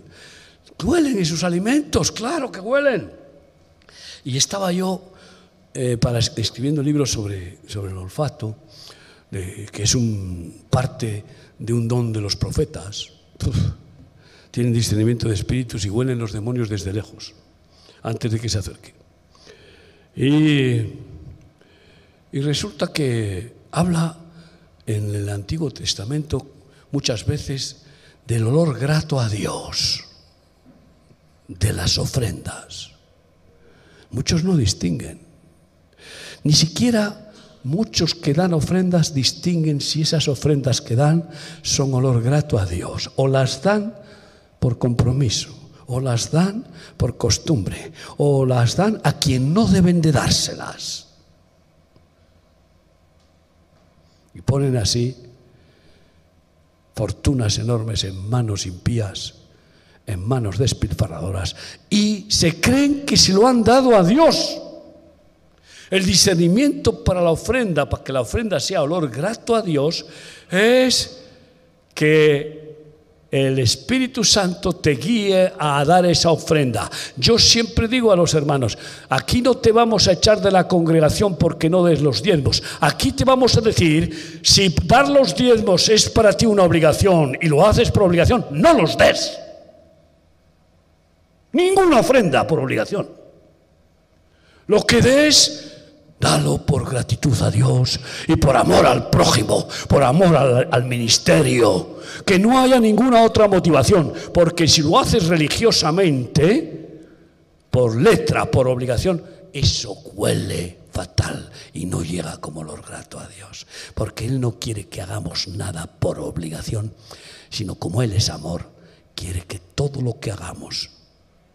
Huelen esos alimentos, claro que huelen. Y estaba yo eh, para, escribiendo libros sobre, sobre el olfato, que es un parte de un don de los profetas. tienen discernimiento de espíritus y huelen los demonios desde lejos, antes de que se acerquen. Y, y resulta que habla en el Antiguo Testamento muchas veces del olor grato a Dios de las ofrendas. Muchos no distinguen. Ni siquiera muchos que dan ofrendas distinguen si esas ofrendas que dan son olor grato a Dios. O las dan por compromiso, o las dan por costumbre, o las dan a quien no deben de dárselas. Y ponen así fortunas enormes en manos impías en manos despilfarradoras y se creen que se lo han dado a Dios. El discernimiento para la ofrenda, para que la ofrenda sea olor grato a Dios, es que el Espíritu Santo te guíe a dar esa ofrenda. Yo siempre digo a los hermanos, aquí no te vamos a echar de la congregación porque no des los diezmos. Aquí te vamos a decir, si dar los diezmos es para ti una obligación y lo haces por obligación, no los des. Ninguna ofrenda por obligación. Lo que des, dalo por gratitud a Dios y por amor al prójimo, por amor al, ministerio. Que no haya ninguna otra motivación, porque si lo haces religiosamente, por letra, por obligación, eso huele fatal y no llega como olor grato a Dios, porque Él no quiere que hagamos nada por obligación, sino como Él es amor, quiere que todo lo que hagamos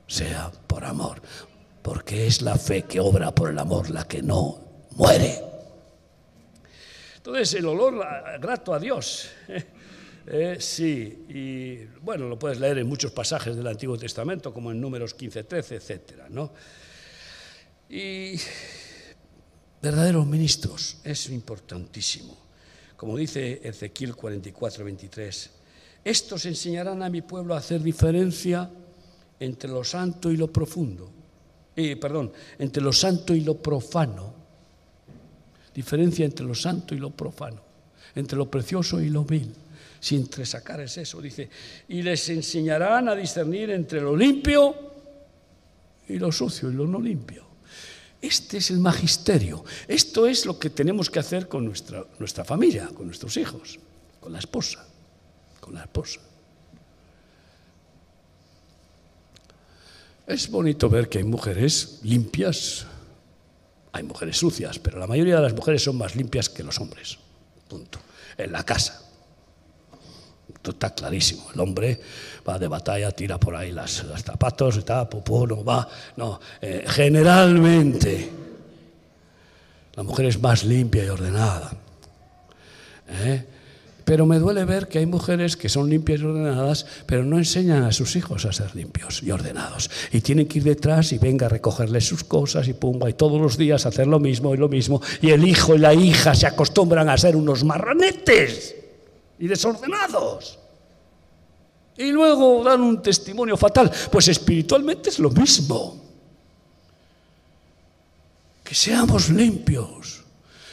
sea por amor, porque es la fe que obra por el amor la que no muere. Entonces, el olor grato a Dios. [laughs] Eh, sí, y bueno, lo puedes leer en muchos pasajes del Antiguo Testamento, como en Números 15, 13, etc. ¿no? Y verdaderos ministros es importantísimo. Como dice Ezequiel 44, 23, estos enseñarán a mi pueblo a hacer diferencia entre lo santo y lo profundo, eh, perdón, entre lo santo y lo profano. Diferencia entre lo santo y lo profano, entre lo precioso y lo vil. Si entre sacar es eso, dice, y les enseñarán a discernir entre lo limpio y lo sucio y lo no limpio. Este es el magisterio. Esto es lo que tenemos que hacer con nuestra, nuestra familia, con nuestros hijos, con la esposa, con la esposa. Es bonito ver que hay mujeres limpias, hay mujeres sucias, pero la mayoría de las mujeres son más limpias que los hombres. Punto. En la casa. Está clarísimo. El hombre va de batalla, tira por ahí las, los zapatos, está, popó, no va. No, eh, generalmente la mujer es más limpia y ordenada. ¿Eh? Pero me duele ver que hay mujeres que son limpias y ordenadas, pero no enseñan a sus hijos a ser limpios y ordenados. Y tienen que ir detrás y venga a recogerles sus cosas y pumba, y todos los días hacer lo mismo y lo mismo. Y el hijo y la hija se acostumbran a ser unos marranetes y desordenados. Y luego dan un testimonio fatal. Pues espiritualmente es lo mismo. Que seamos limpios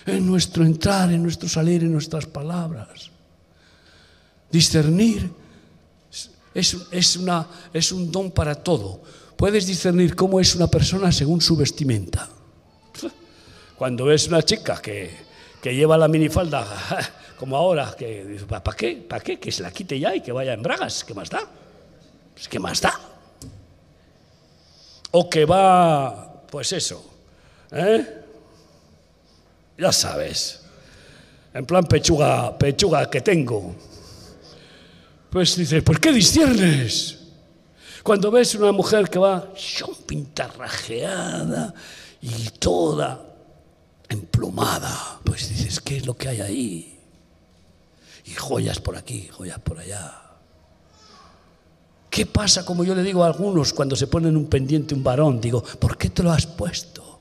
en nuestro entrar, en nuestro salir, en nuestras palabras. Discernir es, una, es un don para todo. Puedes discernir cómo es una persona según su vestimenta. Cuando ves una chica que, que lleva la minifalda [laughs] como ahora, que ¿para qué? ¿Para qué? Que se la quite ya y que vaya en bragas, ¿qué más da? Pues, ¿Qué más da? O que va, pues eso, ¿eh? Ya sabes, en plan pechuga, pechuga que tengo. Pues dices, ¿por qué disciernes? Cuando ves una mujer que va pintarrajeada y toda emplumada, pues dices, ¿qué es lo que hay ahí? Y joyas por aquí, joyas por allá. ¿Qué pasa, como yo le digo a algunos cuando se ponen un pendiente un varón? Digo, ¿por qué te lo has puesto?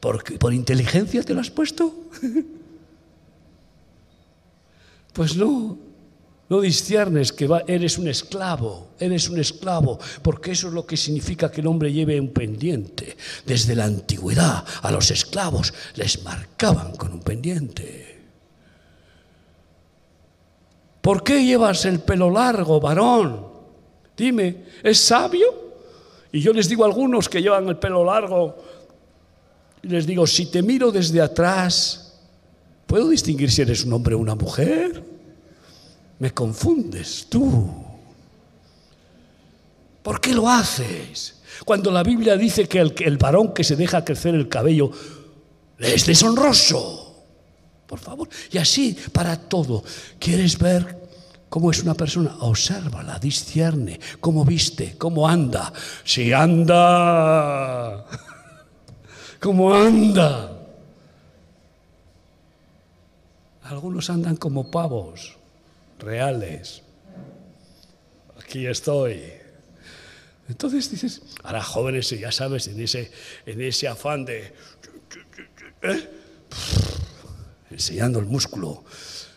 ¿Por, por inteligencia te lo has puesto? [laughs] pues no, no disciernes que eres un esclavo, eres un esclavo, porque eso es lo que significa que el hombre lleve un pendiente. Desde la antigüedad a los esclavos les marcaban con un pendiente. ¿Por qué llevas el pelo largo, varón? Dime, ¿es sabio? Y yo les digo a algunos que llevan el pelo largo, les digo, si te miro desde atrás, ¿puedo distinguir si eres un hombre o una mujer? Me confundes tú. ¿Por qué lo haces? Cuando la Biblia dice que el, varón que se deja crecer el cabello es deshonroso. Por favor. Y así para todo. ¿Quieres ver cómo es una persona? Obsérvala, discierne, cómo viste, cómo anda. Si anda, [laughs] cómo anda. Algunos andan como pavos reales. Aquí estoy. Entonces dices, ahora jóvenes, ya sabes, en ese, en ese afán de... ¿eh? enseñando el músculo.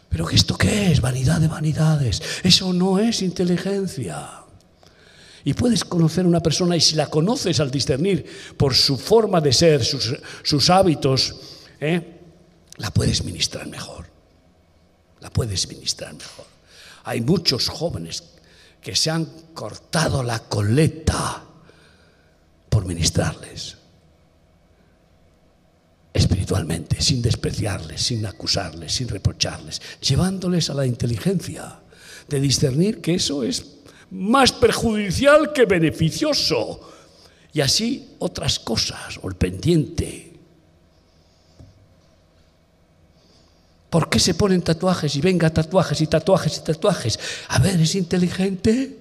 Pero ¿esto qué es? Vanidad de vanidades. Eso no es inteligencia. Y puedes conocer a una persona y si la conoces al discernir por su forma de ser, sus, hábitos, ¿eh? la puedes ministrar mejor. La puedes ministrar mejor. Hay muchos jóvenes que se han cortado la coleta por ministrarles espiritualmente, sin despreciarles, sin acusarles, sin reprocharles, llevándoles a la inteligencia de discernir que eso es más perjudicial que beneficioso. Y así otras cosas, o el pendiente, ¿Por qué se ponen tatuajes y venga tatuajes y tatuajes y tatuajes? A ver, ¿es inteligente?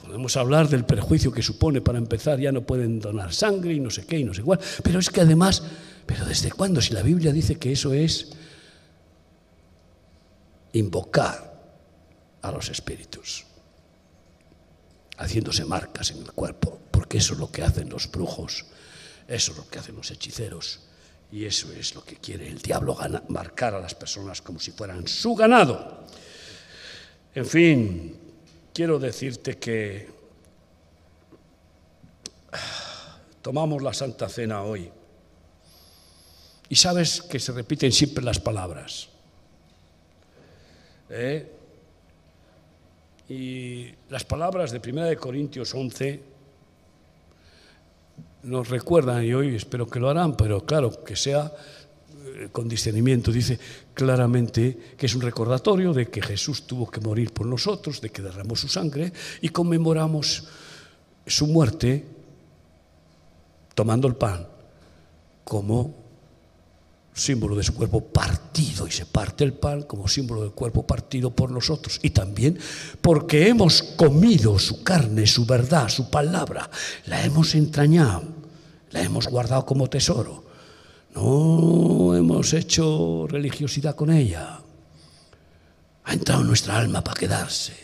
Podemos hablar del perjuicio que supone para empezar, ya no pueden donar sangre y no sé qué y no sé cuál. Pero es que además, ¿pero desde cuándo? Si la Biblia dice que eso es invocar a los espíritus, haciéndose marcas en el cuerpo, porque eso es lo que hacen los brujos, eso es lo que hacen los hechiceros. Y eso es lo que quiere el diablo, marcar a las personas como si fueran su ganado. En fin, quiero decirte que [sighs] tomamos la Santa Cena hoy y sabes que se repiten siempre las palabras. ¿Eh? Y las palabras de 1 Corintios 11 nos recuerdan, y hoy espero que lo harán, pero claro, que sea eh, con discernimiento. Dice claramente que es un recordatorio de que Jesús tuvo que morir por nosotros, de que derramó su sangre y conmemoramos su muerte tomando el pan como símbolo de su cuerpo partido y se parte el pan como símbolo del cuerpo partido por nosotros y también porque hemos comido su carne, su verdad, su palabra, la hemos entrañado, la hemos guardado como tesoro. No hemos hecho religiosidad con ella. Ha entrado en nuestra alma para quedarse.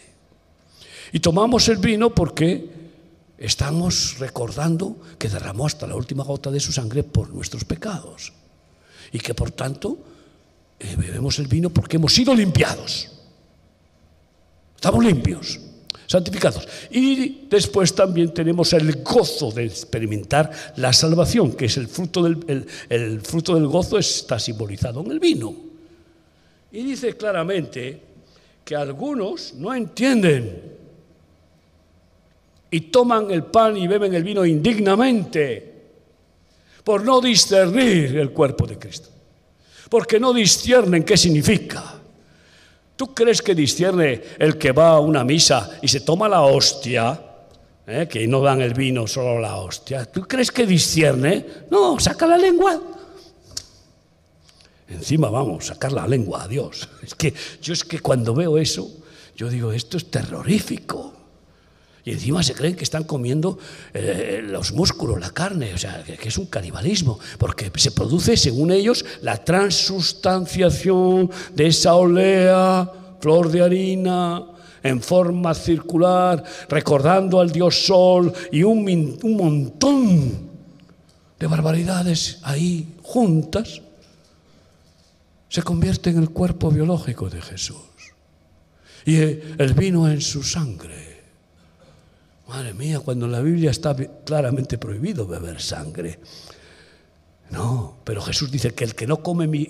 Y tomamos el vino porque estamos recordando que derramó hasta la última gota de su sangre por nuestros pecados y que por tanto eh, bebemos el vino porque hemos sido limpiados. Estamos limpios, santificados. Y después también tenemos el gozo de experimentar la salvación, que es el fruto del, el fruto del gozo, está simbolizado en el vino. Y dice claramente que algunos no entienden y toman el pan y beben el vino indignamente por no discernir el cuerpo de Cristo. porque no disciernen qué significa. ¿Tú crees que discierne el que va a una misa y se toma la hostia? ¿eh? Que no dan el vino, solo la hostia. ¿Tú crees que discierne? No, saca la lengua. Encima vamos, sacar la lengua a Dios. [laughs] Es que yo es que cuando veo eso, yo digo, esto es terrorífico. Y encima se creen que están comiendo eh, los músculos, la carne, o sea, que, es un canibalismo, porque se produce, según ellos, la transustanciación de esa olea, flor de harina, en forma circular, recordando al dios Sol y un, un montón de barbaridades ahí juntas, se convierte en el cuerpo biológico de Jesús. Y el vino en su sangre Madre mía, cuando en la Biblia está claramente prohibido beber sangre. No, pero Jesús dice que el que no come mi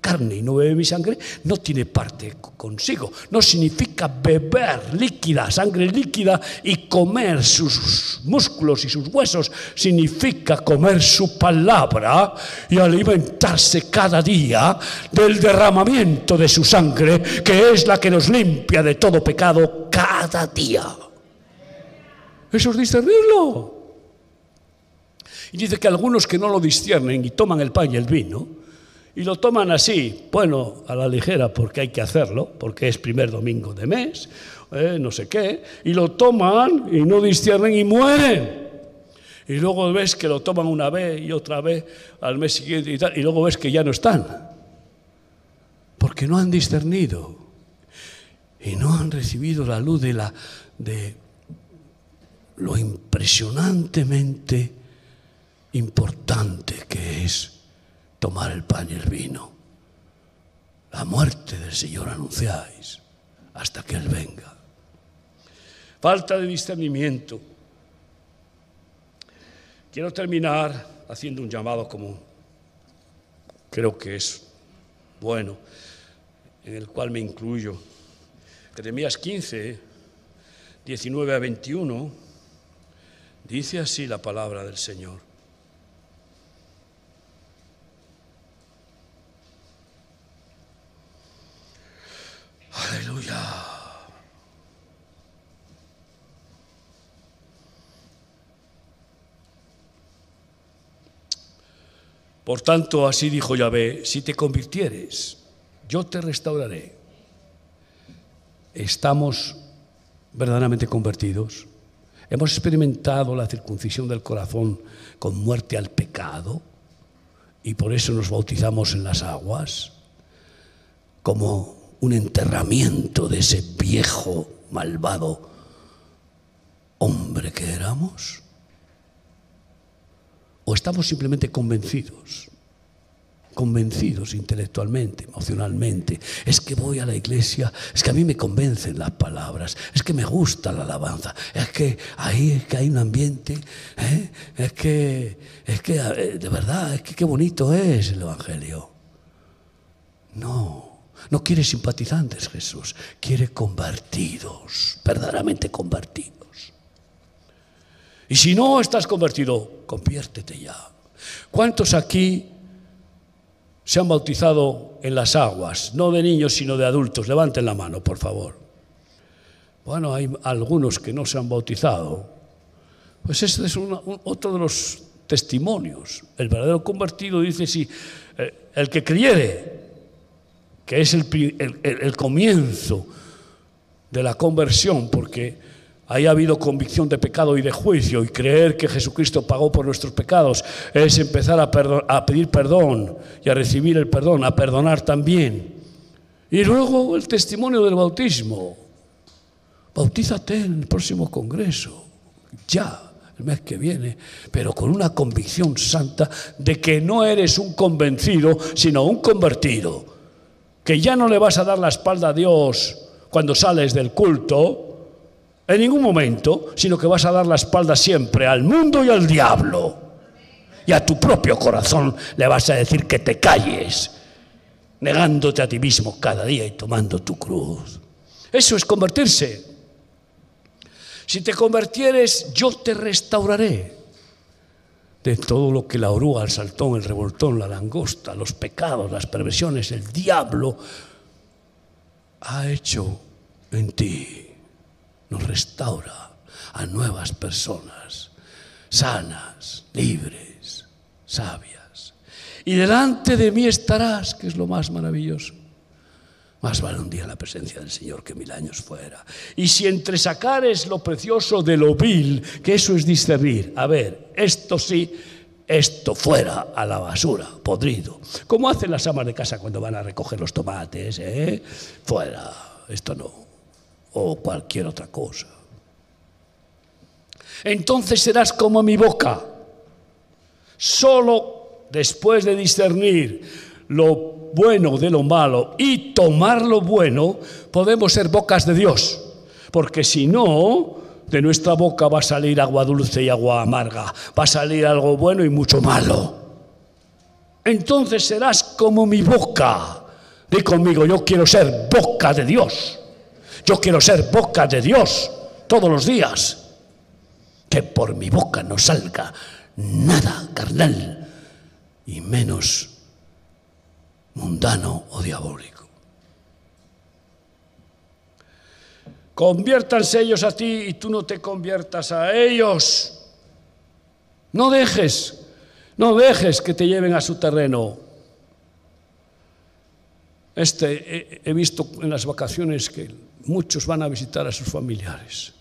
carne y no bebe mi sangre no tiene parte consigo. No significa beber líquida, sangre líquida y comer sus músculos y sus huesos. Significa comer su palabra y alimentarse cada día del derramamiento de su sangre, que es la que nos limpia de todo pecado cada día. Eso es discernirlo. Y dice que algunos que no lo disciernen y toman el pan y el vino, y lo toman así, bueno, a la ligera porque hay que hacerlo, porque es primer domingo de mes, eh, no sé qué, y lo toman y no disciernen y mueren. Y luego ves que lo toman una vez y otra vez al mes siguiente y tal, y luego ves que ya no están, porque no han discernido y no han recibido la luz de la de lo impresionantemente importante que es tomar el pan y el vino. La muerte del Señor anunciáis hasta que Él venga. Falta de discernimiento. Quiero terminar haciendo un llamado como creo que es bueno, en el cual me incluyo. Jeremías 15, 19 a 21 Dice así la palabra del Señor. Aleluya. Por tanto, así dijo Yahvé, si te convirtieres, yo te restauraré. Estamos verdaderamente convertidos. Hemos experimentado la circuncisión del corazón con muerte al pecado y por eso nos bautizamos en las aguas como un enterramiento de ese viejo, malvado hombre que éramos. ¿O estamos simplemente convencidos convencidos intelectualmente, emocionalmente. Es que voy a la iglesia, es que a mí me convencen las palabras, es que me gusta la alabanza, es que ahí es que hay un ambiente, ¿eh? es que, es que eh, de verdad, es que qué bonito es el Evangelio. No, no quiere simpatizantes Jesús, quiere convertidos, verdaderamente convertidos. Y si no estás convertido, conviértete ya. ¿Cuántos aquí se han bautizado en las aguas, no de niños sino de adultos. Levanten la mano, por favor. Bueno, hay algunos que no se han bautizado. Pues este es otro de los testimonios. El verdadero convertido dice, si eh, el que creyere, que es el comienzo de la conversión, porque Ahí ha habido convicción de pecado y de juicio y creer que Jesucristo pagó por nuestros pecados es empezar a, pedir perdón y a recibir el perdón, a perdonar también. Y luego el testimonio del bautismo. Bautízate en el próximo congreso, ya, el mes que viene, pero con una convicción santa de que no eres un convencido, sino un convertido. Que ya no le vas a dar la espalda a Dios cuando sales del culto, en ningún momento, sino que vas a dar la espalda siempre al mundo y al diablo. Y a tu propio corazón le vas a decir que te calles, negándote a ti mismo cada día y tomando tu cruz. Eso es convertirse. Si te convertieres, yo te restauraré. de todo lo que la oruga, el saltón, el revoltón, la langosta, los pecados, las perversiones, el diablo ha hecho en ti. Nos restaura a nuevas personas, sanas, libres, sabias. Y delante de mí estarás, que es lo más maravilloso. Más vale un día la presencia del Señor que mil años fuera. Y si entre sacares lo precioso de lo vil, que eso es discernir, a ver, esto sí, esto fuera a la basura, podrido. Como hacen las amas de casa cuando van a recoger los tomates, ¿eh? Fuera, esto no. O cualquier otra cosa. Entonces serás como mi boca. Solo después de discernir lo bueno de lo malo y tomar lo bueno, podemos ser bocas de Dios. Porque si no, de nuestra boca va a salir agua dulce y agua amarga, va a salir algo bueno y mucho malo. Entonces serás como mi boca. Di conmigo, yo quiero ser boca de Dios. Yo quiero ser boca de Dios todos los días. Que por mi boca no salga nada carnal y menos mundano o diabólico. Conviértanse ellos a ti y tú no te conviertas a ellos. No dejes, no dejes que te lleven a su terreno. Este, he, visto en las vacaciones que muchos van a visitar a sus familiares.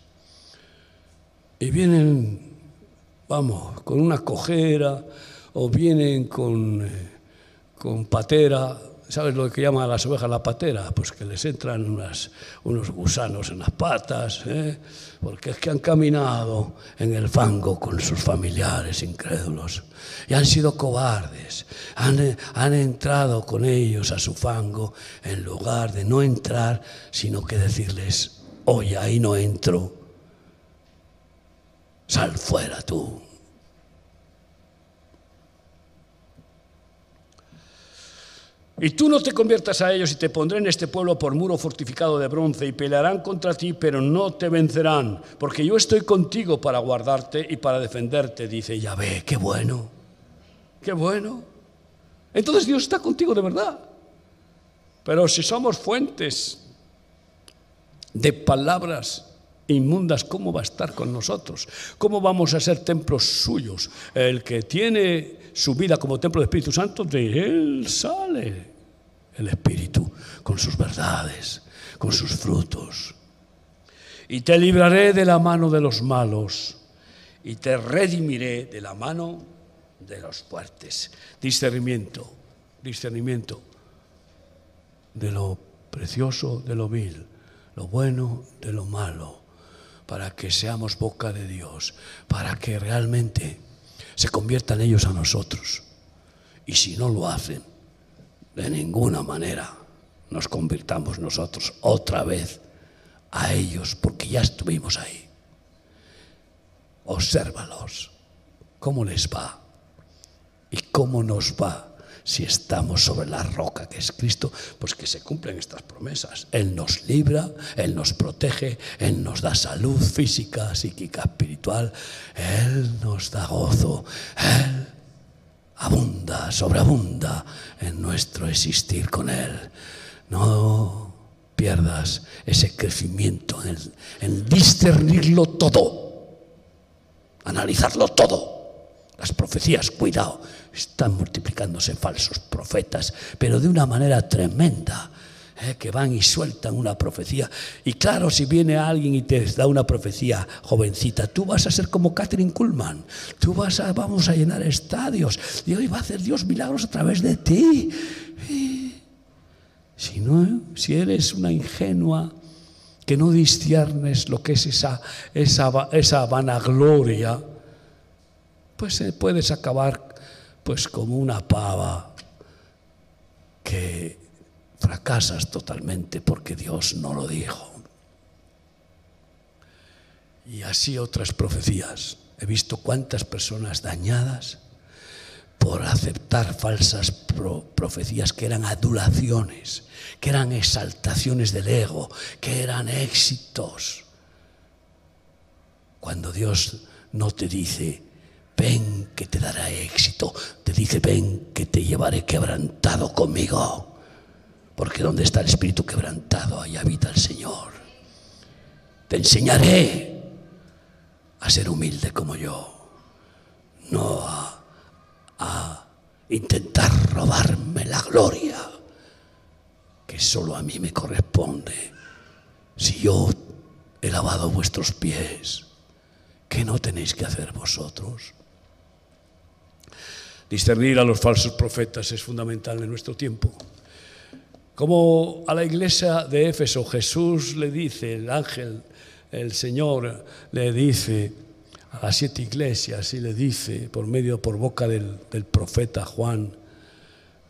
Y vienen, vamos, con una cojera o vienen con, eh, con patera ¿Sabes lo que llaman a las ovejas la patera? Pues que les entran unos gusanos en las patas, ¿eh? porque es que han caminado en el fango con sus familiares incrédulos y han sido cobardes, han, han entrado con ellos a su fango en lugar de no entrar, sino que decirles, oye, ahí no entro, sal fuera tú. Y tú no te conviertas a ellos y te pondré en este pueblo por muro fortificado de bronce y pelearán contra ti, pero no te vencerán, porque yo estoy contigo para guardarte y para defenderte, dice Yahvé. Qué bueno, qué bueno. Entonces Dios está contigo de verdad. Pero si somos fuentes de palabras inmundas, ¿cómo va a estar con nosotros? ¿Cómo vamos a ser templos suyos? El que tiene su vida como templo del Espíritu Santo, de él sale el Espíritu con sus verdades, con sus frutos. Y te libraré de la mano de los malos y te redimiré de la mano de los fuertes. Discernimiento, discernimiento de lo precioso, de lo vil, lo bueno, de lo malo para que seamos boca de Dios, para que realmente se conviertan ellos a nosotros. Y si no lo hacen, de ninguna manera nos convirtamos nosotros otra vez a ellos, porque ya estuvimos ahí. Obsérvalos, cómo les va y cómo nos va si estamos sobre la roca que es Cristo, pues que se cumplen estas promesas. Él nos libra, Él nos protege, Él nos da salud física, psíquica, espiritual, Él nos da gozo, Él abunda, sobreabunda en nuestro existir con Él. No pierdas ese crecimiento en, en discernirlo todo, analizarlo todo. Las profecías, cuidado, están multiplicándose falsos profetas, pero de una manera tremenda. ¿Eh? que van y sueltan una profecía. Y claro, si viene alguien y te da una profecía jovencita, tú vas a ser como Catherine Kuhlman, tú vas a, vamos a llenar estadios, y hoy va a hacer Dios milagros a través de ti. si, no, si eres una ingenua, que no disciernes lo que es esa, esa, esa vanagloria, pues eh, puedes acabar pues como una pava que fracasas totalmente porque Dios no lo dijo. Y así otras profecías. He visto cuántas personas dañadas por aceptar falsas profecías que eran adulaciones, que eran exaltaciones del ego, que eran éxitos. Cuando Dios no te dice, ven que te dará éxito. Te dice, ven, que te llevaré quebrantado conmigo. Porque donde está el espíritu quebrantado, ahí habita el Señor. Te enseñaré a ser humilde como yo, no a, intentar robarme la gloria que solo a mí me corresponde. Si yo he lavado vuestros pies, ¿qué no tenéis que hacer vosotros? Discernir a los falsos profetas es fundamental en nuestro tiempo. Como a la iglesia de Éfeso Jesús le dice, el ángel, el Señor le dice a las siete iglesias y le dice por medio, por boca del, profeta Juan,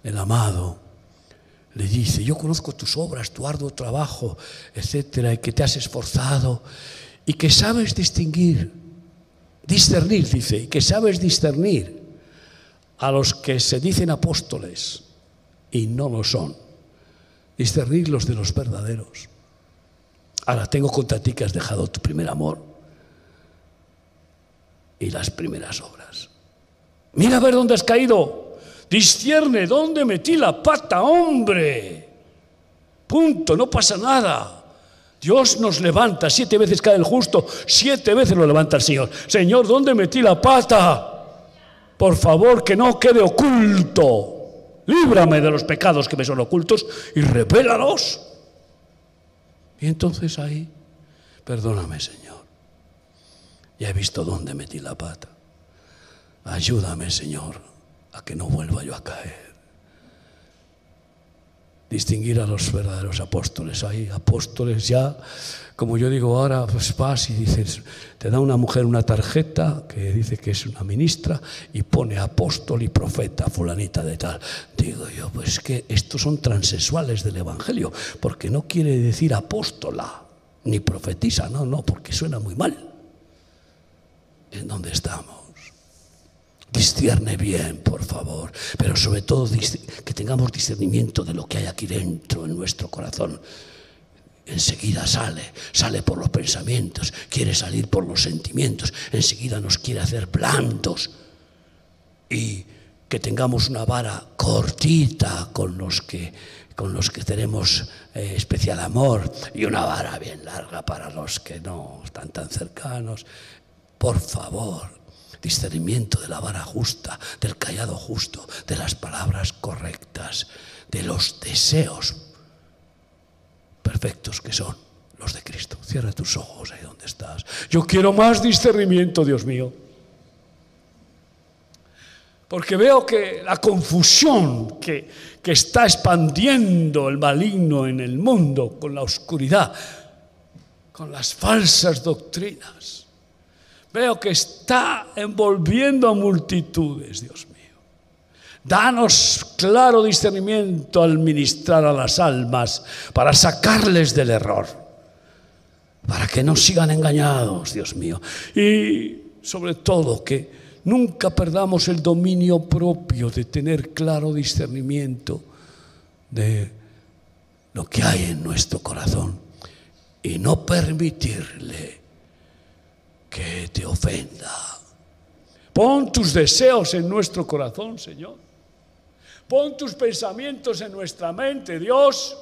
el amado, le dice, yo conozco tus obras, tu arduo trabajo, etcétera, y que te has esforzado y que sabes distinguir, discernir, dice, y que sabes discernir a los que se dicen apóstoles y no lo son, discernir los de los verdaderos. Ahora tengo contra ti que has dejado tu primer amor y las primeras obras. Mira a ver dónde has caído. Discierne dónde metí la pata, hombre. Punto, no pasa nada. Dios nos levanta, siete veces cae el justo, siete veces lo levanta el Señor. Señor, ¿dónde metí la pata? Por favor, que no quede oculto. Líbrame de los pecados que me son ocultos y revélalos. Y entonces ahí, perdóname, Señor. Ya he visto dónde metí la pata. Ayúdame, Señor a que no vuelva yo a caer. Distinguir a los verdaderos apóstoles. Hay apóstoles ya, como yo digo ahora, pues vas y dices, te da una mujer una tarjeta que dice que es una ministra y pone apóstol y profeta, fulanita de tal. Digo yo, pues que estos son transexuales del Evangelio, porque no quiere decir apóstola ni profetisa, no, no, porque suena muy mal. ¿En dónde estamos? Discierne bien, por favor, pero sobre todo que tengamos discernimiento de lo que hay aquí dentro en nuestro corazón. Enseguida sale, sale por los pensamientos, quiere salir por los sentimientos, enseguida nos quiere hacer blandos y que tengamos una vara cortita con los que, con los que tenemos eh, especial amor y una vara bien larga para los que no están tan cercanos. Por favor, discernimiento de la vara justa, del callado justo, de las palabras correctas, de los deseos perfectos que son los de Cristo. Cierra tus ojos ahí donde estás. Yo quiero más discernimiento, Dios mío. Porque veo que la confusión que, que está expandiendo el maligno en el mundo con la oscuridad, con las falsas doctrinas, Veo que está envolviendo a multitudes, Dios mío. Danos claro discernimiento al ministrar a las almas para sacarles del error, para que no sigan engañados, Dios mío. Y sobre todo que nunca perdamos el dominio propio de tener claro discernimiento de lo que hay en nuestro corazón y no permitirle te ofenda. Pon tus deseos en nuestro corazón, Señor. Pon tus pensamientos en nuestra mente, Dios.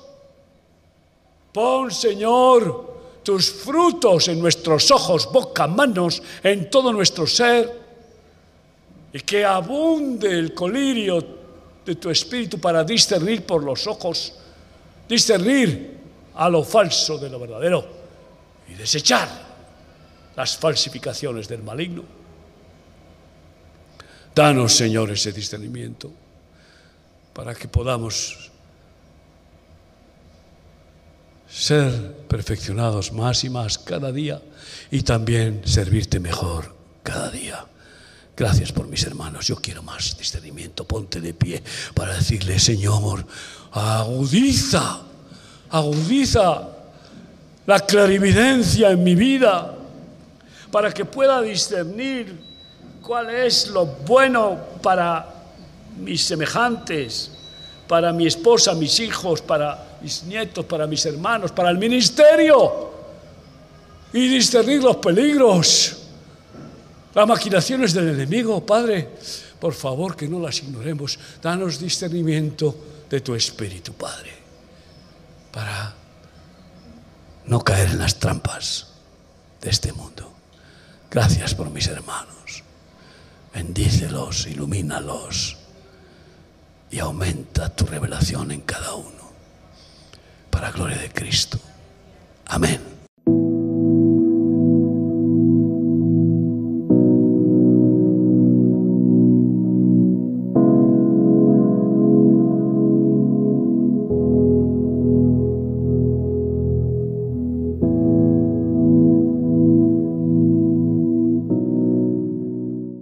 Pon, Señor, tus frutos en nuestros ojos, boca, manos, en todo nuestro ser. Y que abunde el colirio de tu espíritu para discernir por los ojos, discernir a lo falso de lo verdadero y desechar las falsificaciones del maligno. Danos, Señor, ese discernimiento para que podamos ser perfeccionados más y más cada día y también servirte mejor cada día. Gracias por mis hermanos. Yo quiero más discernimiento. Ponte de pie para decirle, Señor, agudiza, agudiza la clarividencia en mi vida para que pueda discernir cuál es lo bueno para mis semejantes, para mi esposa, mis hijos, para mis nietos, para mis hermanos, para el ministerio y discernir los peligros Las maquinaciones del enemigo, Padre, por favor que no las ignoremos. Danos discernimiento de tu espíritu, Padre, para no caer en las trampas de este mundo. Gracias por mis hermanos. Bendícelos, ilumínalos y aumenta tu revelación en cada uno. Para gloria de Cristo. Amén.